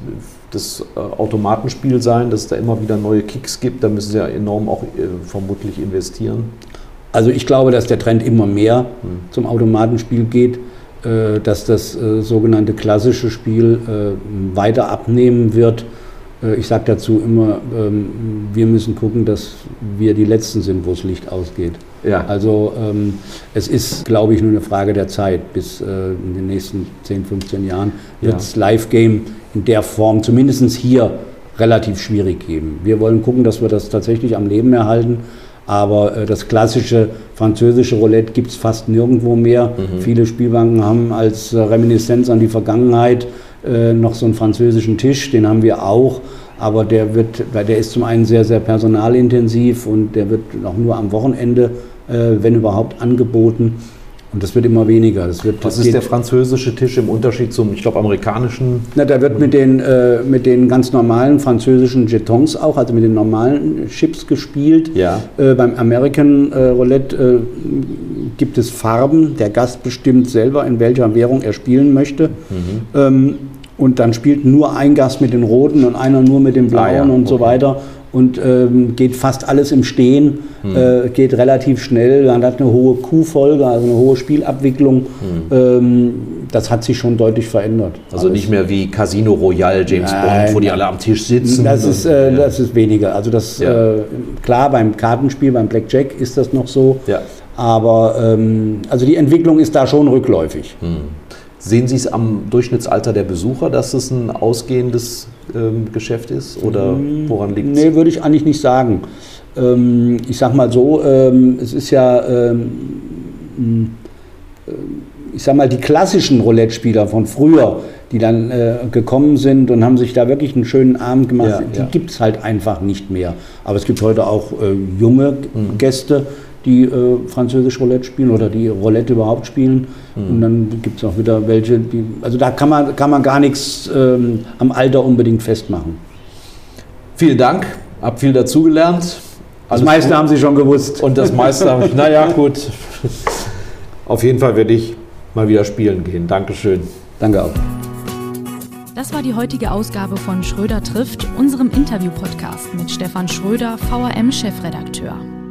das äh, Automatenspiel sein, dass es da immer wieder neue Kicks gibt? Da müssen Sie ja enorm auch äh, vermutlich investieren. Also ich glaube, dass der Trend immer mehr zum Automatenspiel geht, äh, dass das sogenannte klassische Spiel weiter abnehmen wird. Ich sage dazu immer, ähm, wir müssen gucken, dass wir die Letzten sind, wo das Licht ausgeht. Ja. Also ähm, es ist, glaube ich, nur eine Frage der Zeit. Bis äh, in den nächsten 10, 15 Jahren wird Ja. es Live-Game in der Form, zumindest hier, relativ schwierig geben. Wir wollen gucken, dass wir das tatsächlich am Leben erhalten. Aber äh, das klassische französische Roulette gibt es fast nirgendwo mehr. Viele Spielbanken haben als äh, Reminiszenz an die Vergangenheit äh, noch so einen französischen Tisch, den haben wir auch. Aber der, wird, weil der ist zum einen sehr, sehr personalintensiv und der wird auch nur am Wochenende, wenn überhaupt, angeboten. Und das wird immer weniger. Das wird, Was das ist der französische Tisch im Unterschied zum, ich glaube, amerikanischen? na, da wird mit den, äh, mit den ganz normalen französischen Jetons auch, also mit den normalen Chips gespielt. Ja. Äh, beim American äh, Roulette äh, gibt es Farben. Der Gast bestimmt selber, in welcher Währung er spielen möchte. Ähm, und dann spielt nur ein Gast mit den roten und einer nur mit den blauen Ah, ja, und so okay. weiter. Und ähm, geht fast alles im Stehen, Hm. äh, geht relativ schnell. Man hat eine hohe Q-Folge, also eine hohe Spielabwicklung. Ähm, das hat sich schon deutlich verändert. Hm. Also Alles. nicht mehr wie Casino Royale, James Nein, Bond, wo die alle am Tisch sitzen. Das ist, äh, Ja. das ist weniger. Also das Ja. äh, klar beim Kartenspiel, beim Blackjack ist das noch so. Ja. Aber ähm, also die Entwicklung ist da schon rückläufig. Sehen Sie es am Durchschnittsalter der Besucher, dass es ein ausgehendes Geschäft ist? Oder woran liegt es? Nee, würde ich eigentlich nicht sagen. Ähm, ich sag mal so, ähm, es ist ja, ähm, äh, ich sag mal, die klassischen Roulette-Spieler von früher, die dann äh, gekommen sind und haben sich da wirklich einen schönen Abend gemacht, Ja, die ja. gibt es halt einfach nicht mehr. Aber es gibt heute auch äh, junge Mhm. Gäste, die äh, französisch Roulette spielen oder die Roulette überhaupt spielen. Mhm. Und dann gibt es auch wieder welche, die, also da kann man, kann man gar nichts ähm, am Alter unbedingt festmachen. Vielen Dank, hab viel dazugelernt. Das meiste gut. haben Sie schon gewusst. Und das meiste habe ich, naja, gut. Auf jeden Fall werde ich mal wieder spielen gehen. Dankeschön. Danke auch. Das war die heutige Ausgabe von Schröder trifft, unserem Interview-Podcast mit Stefan Schröder, VRM-Chefredakteur.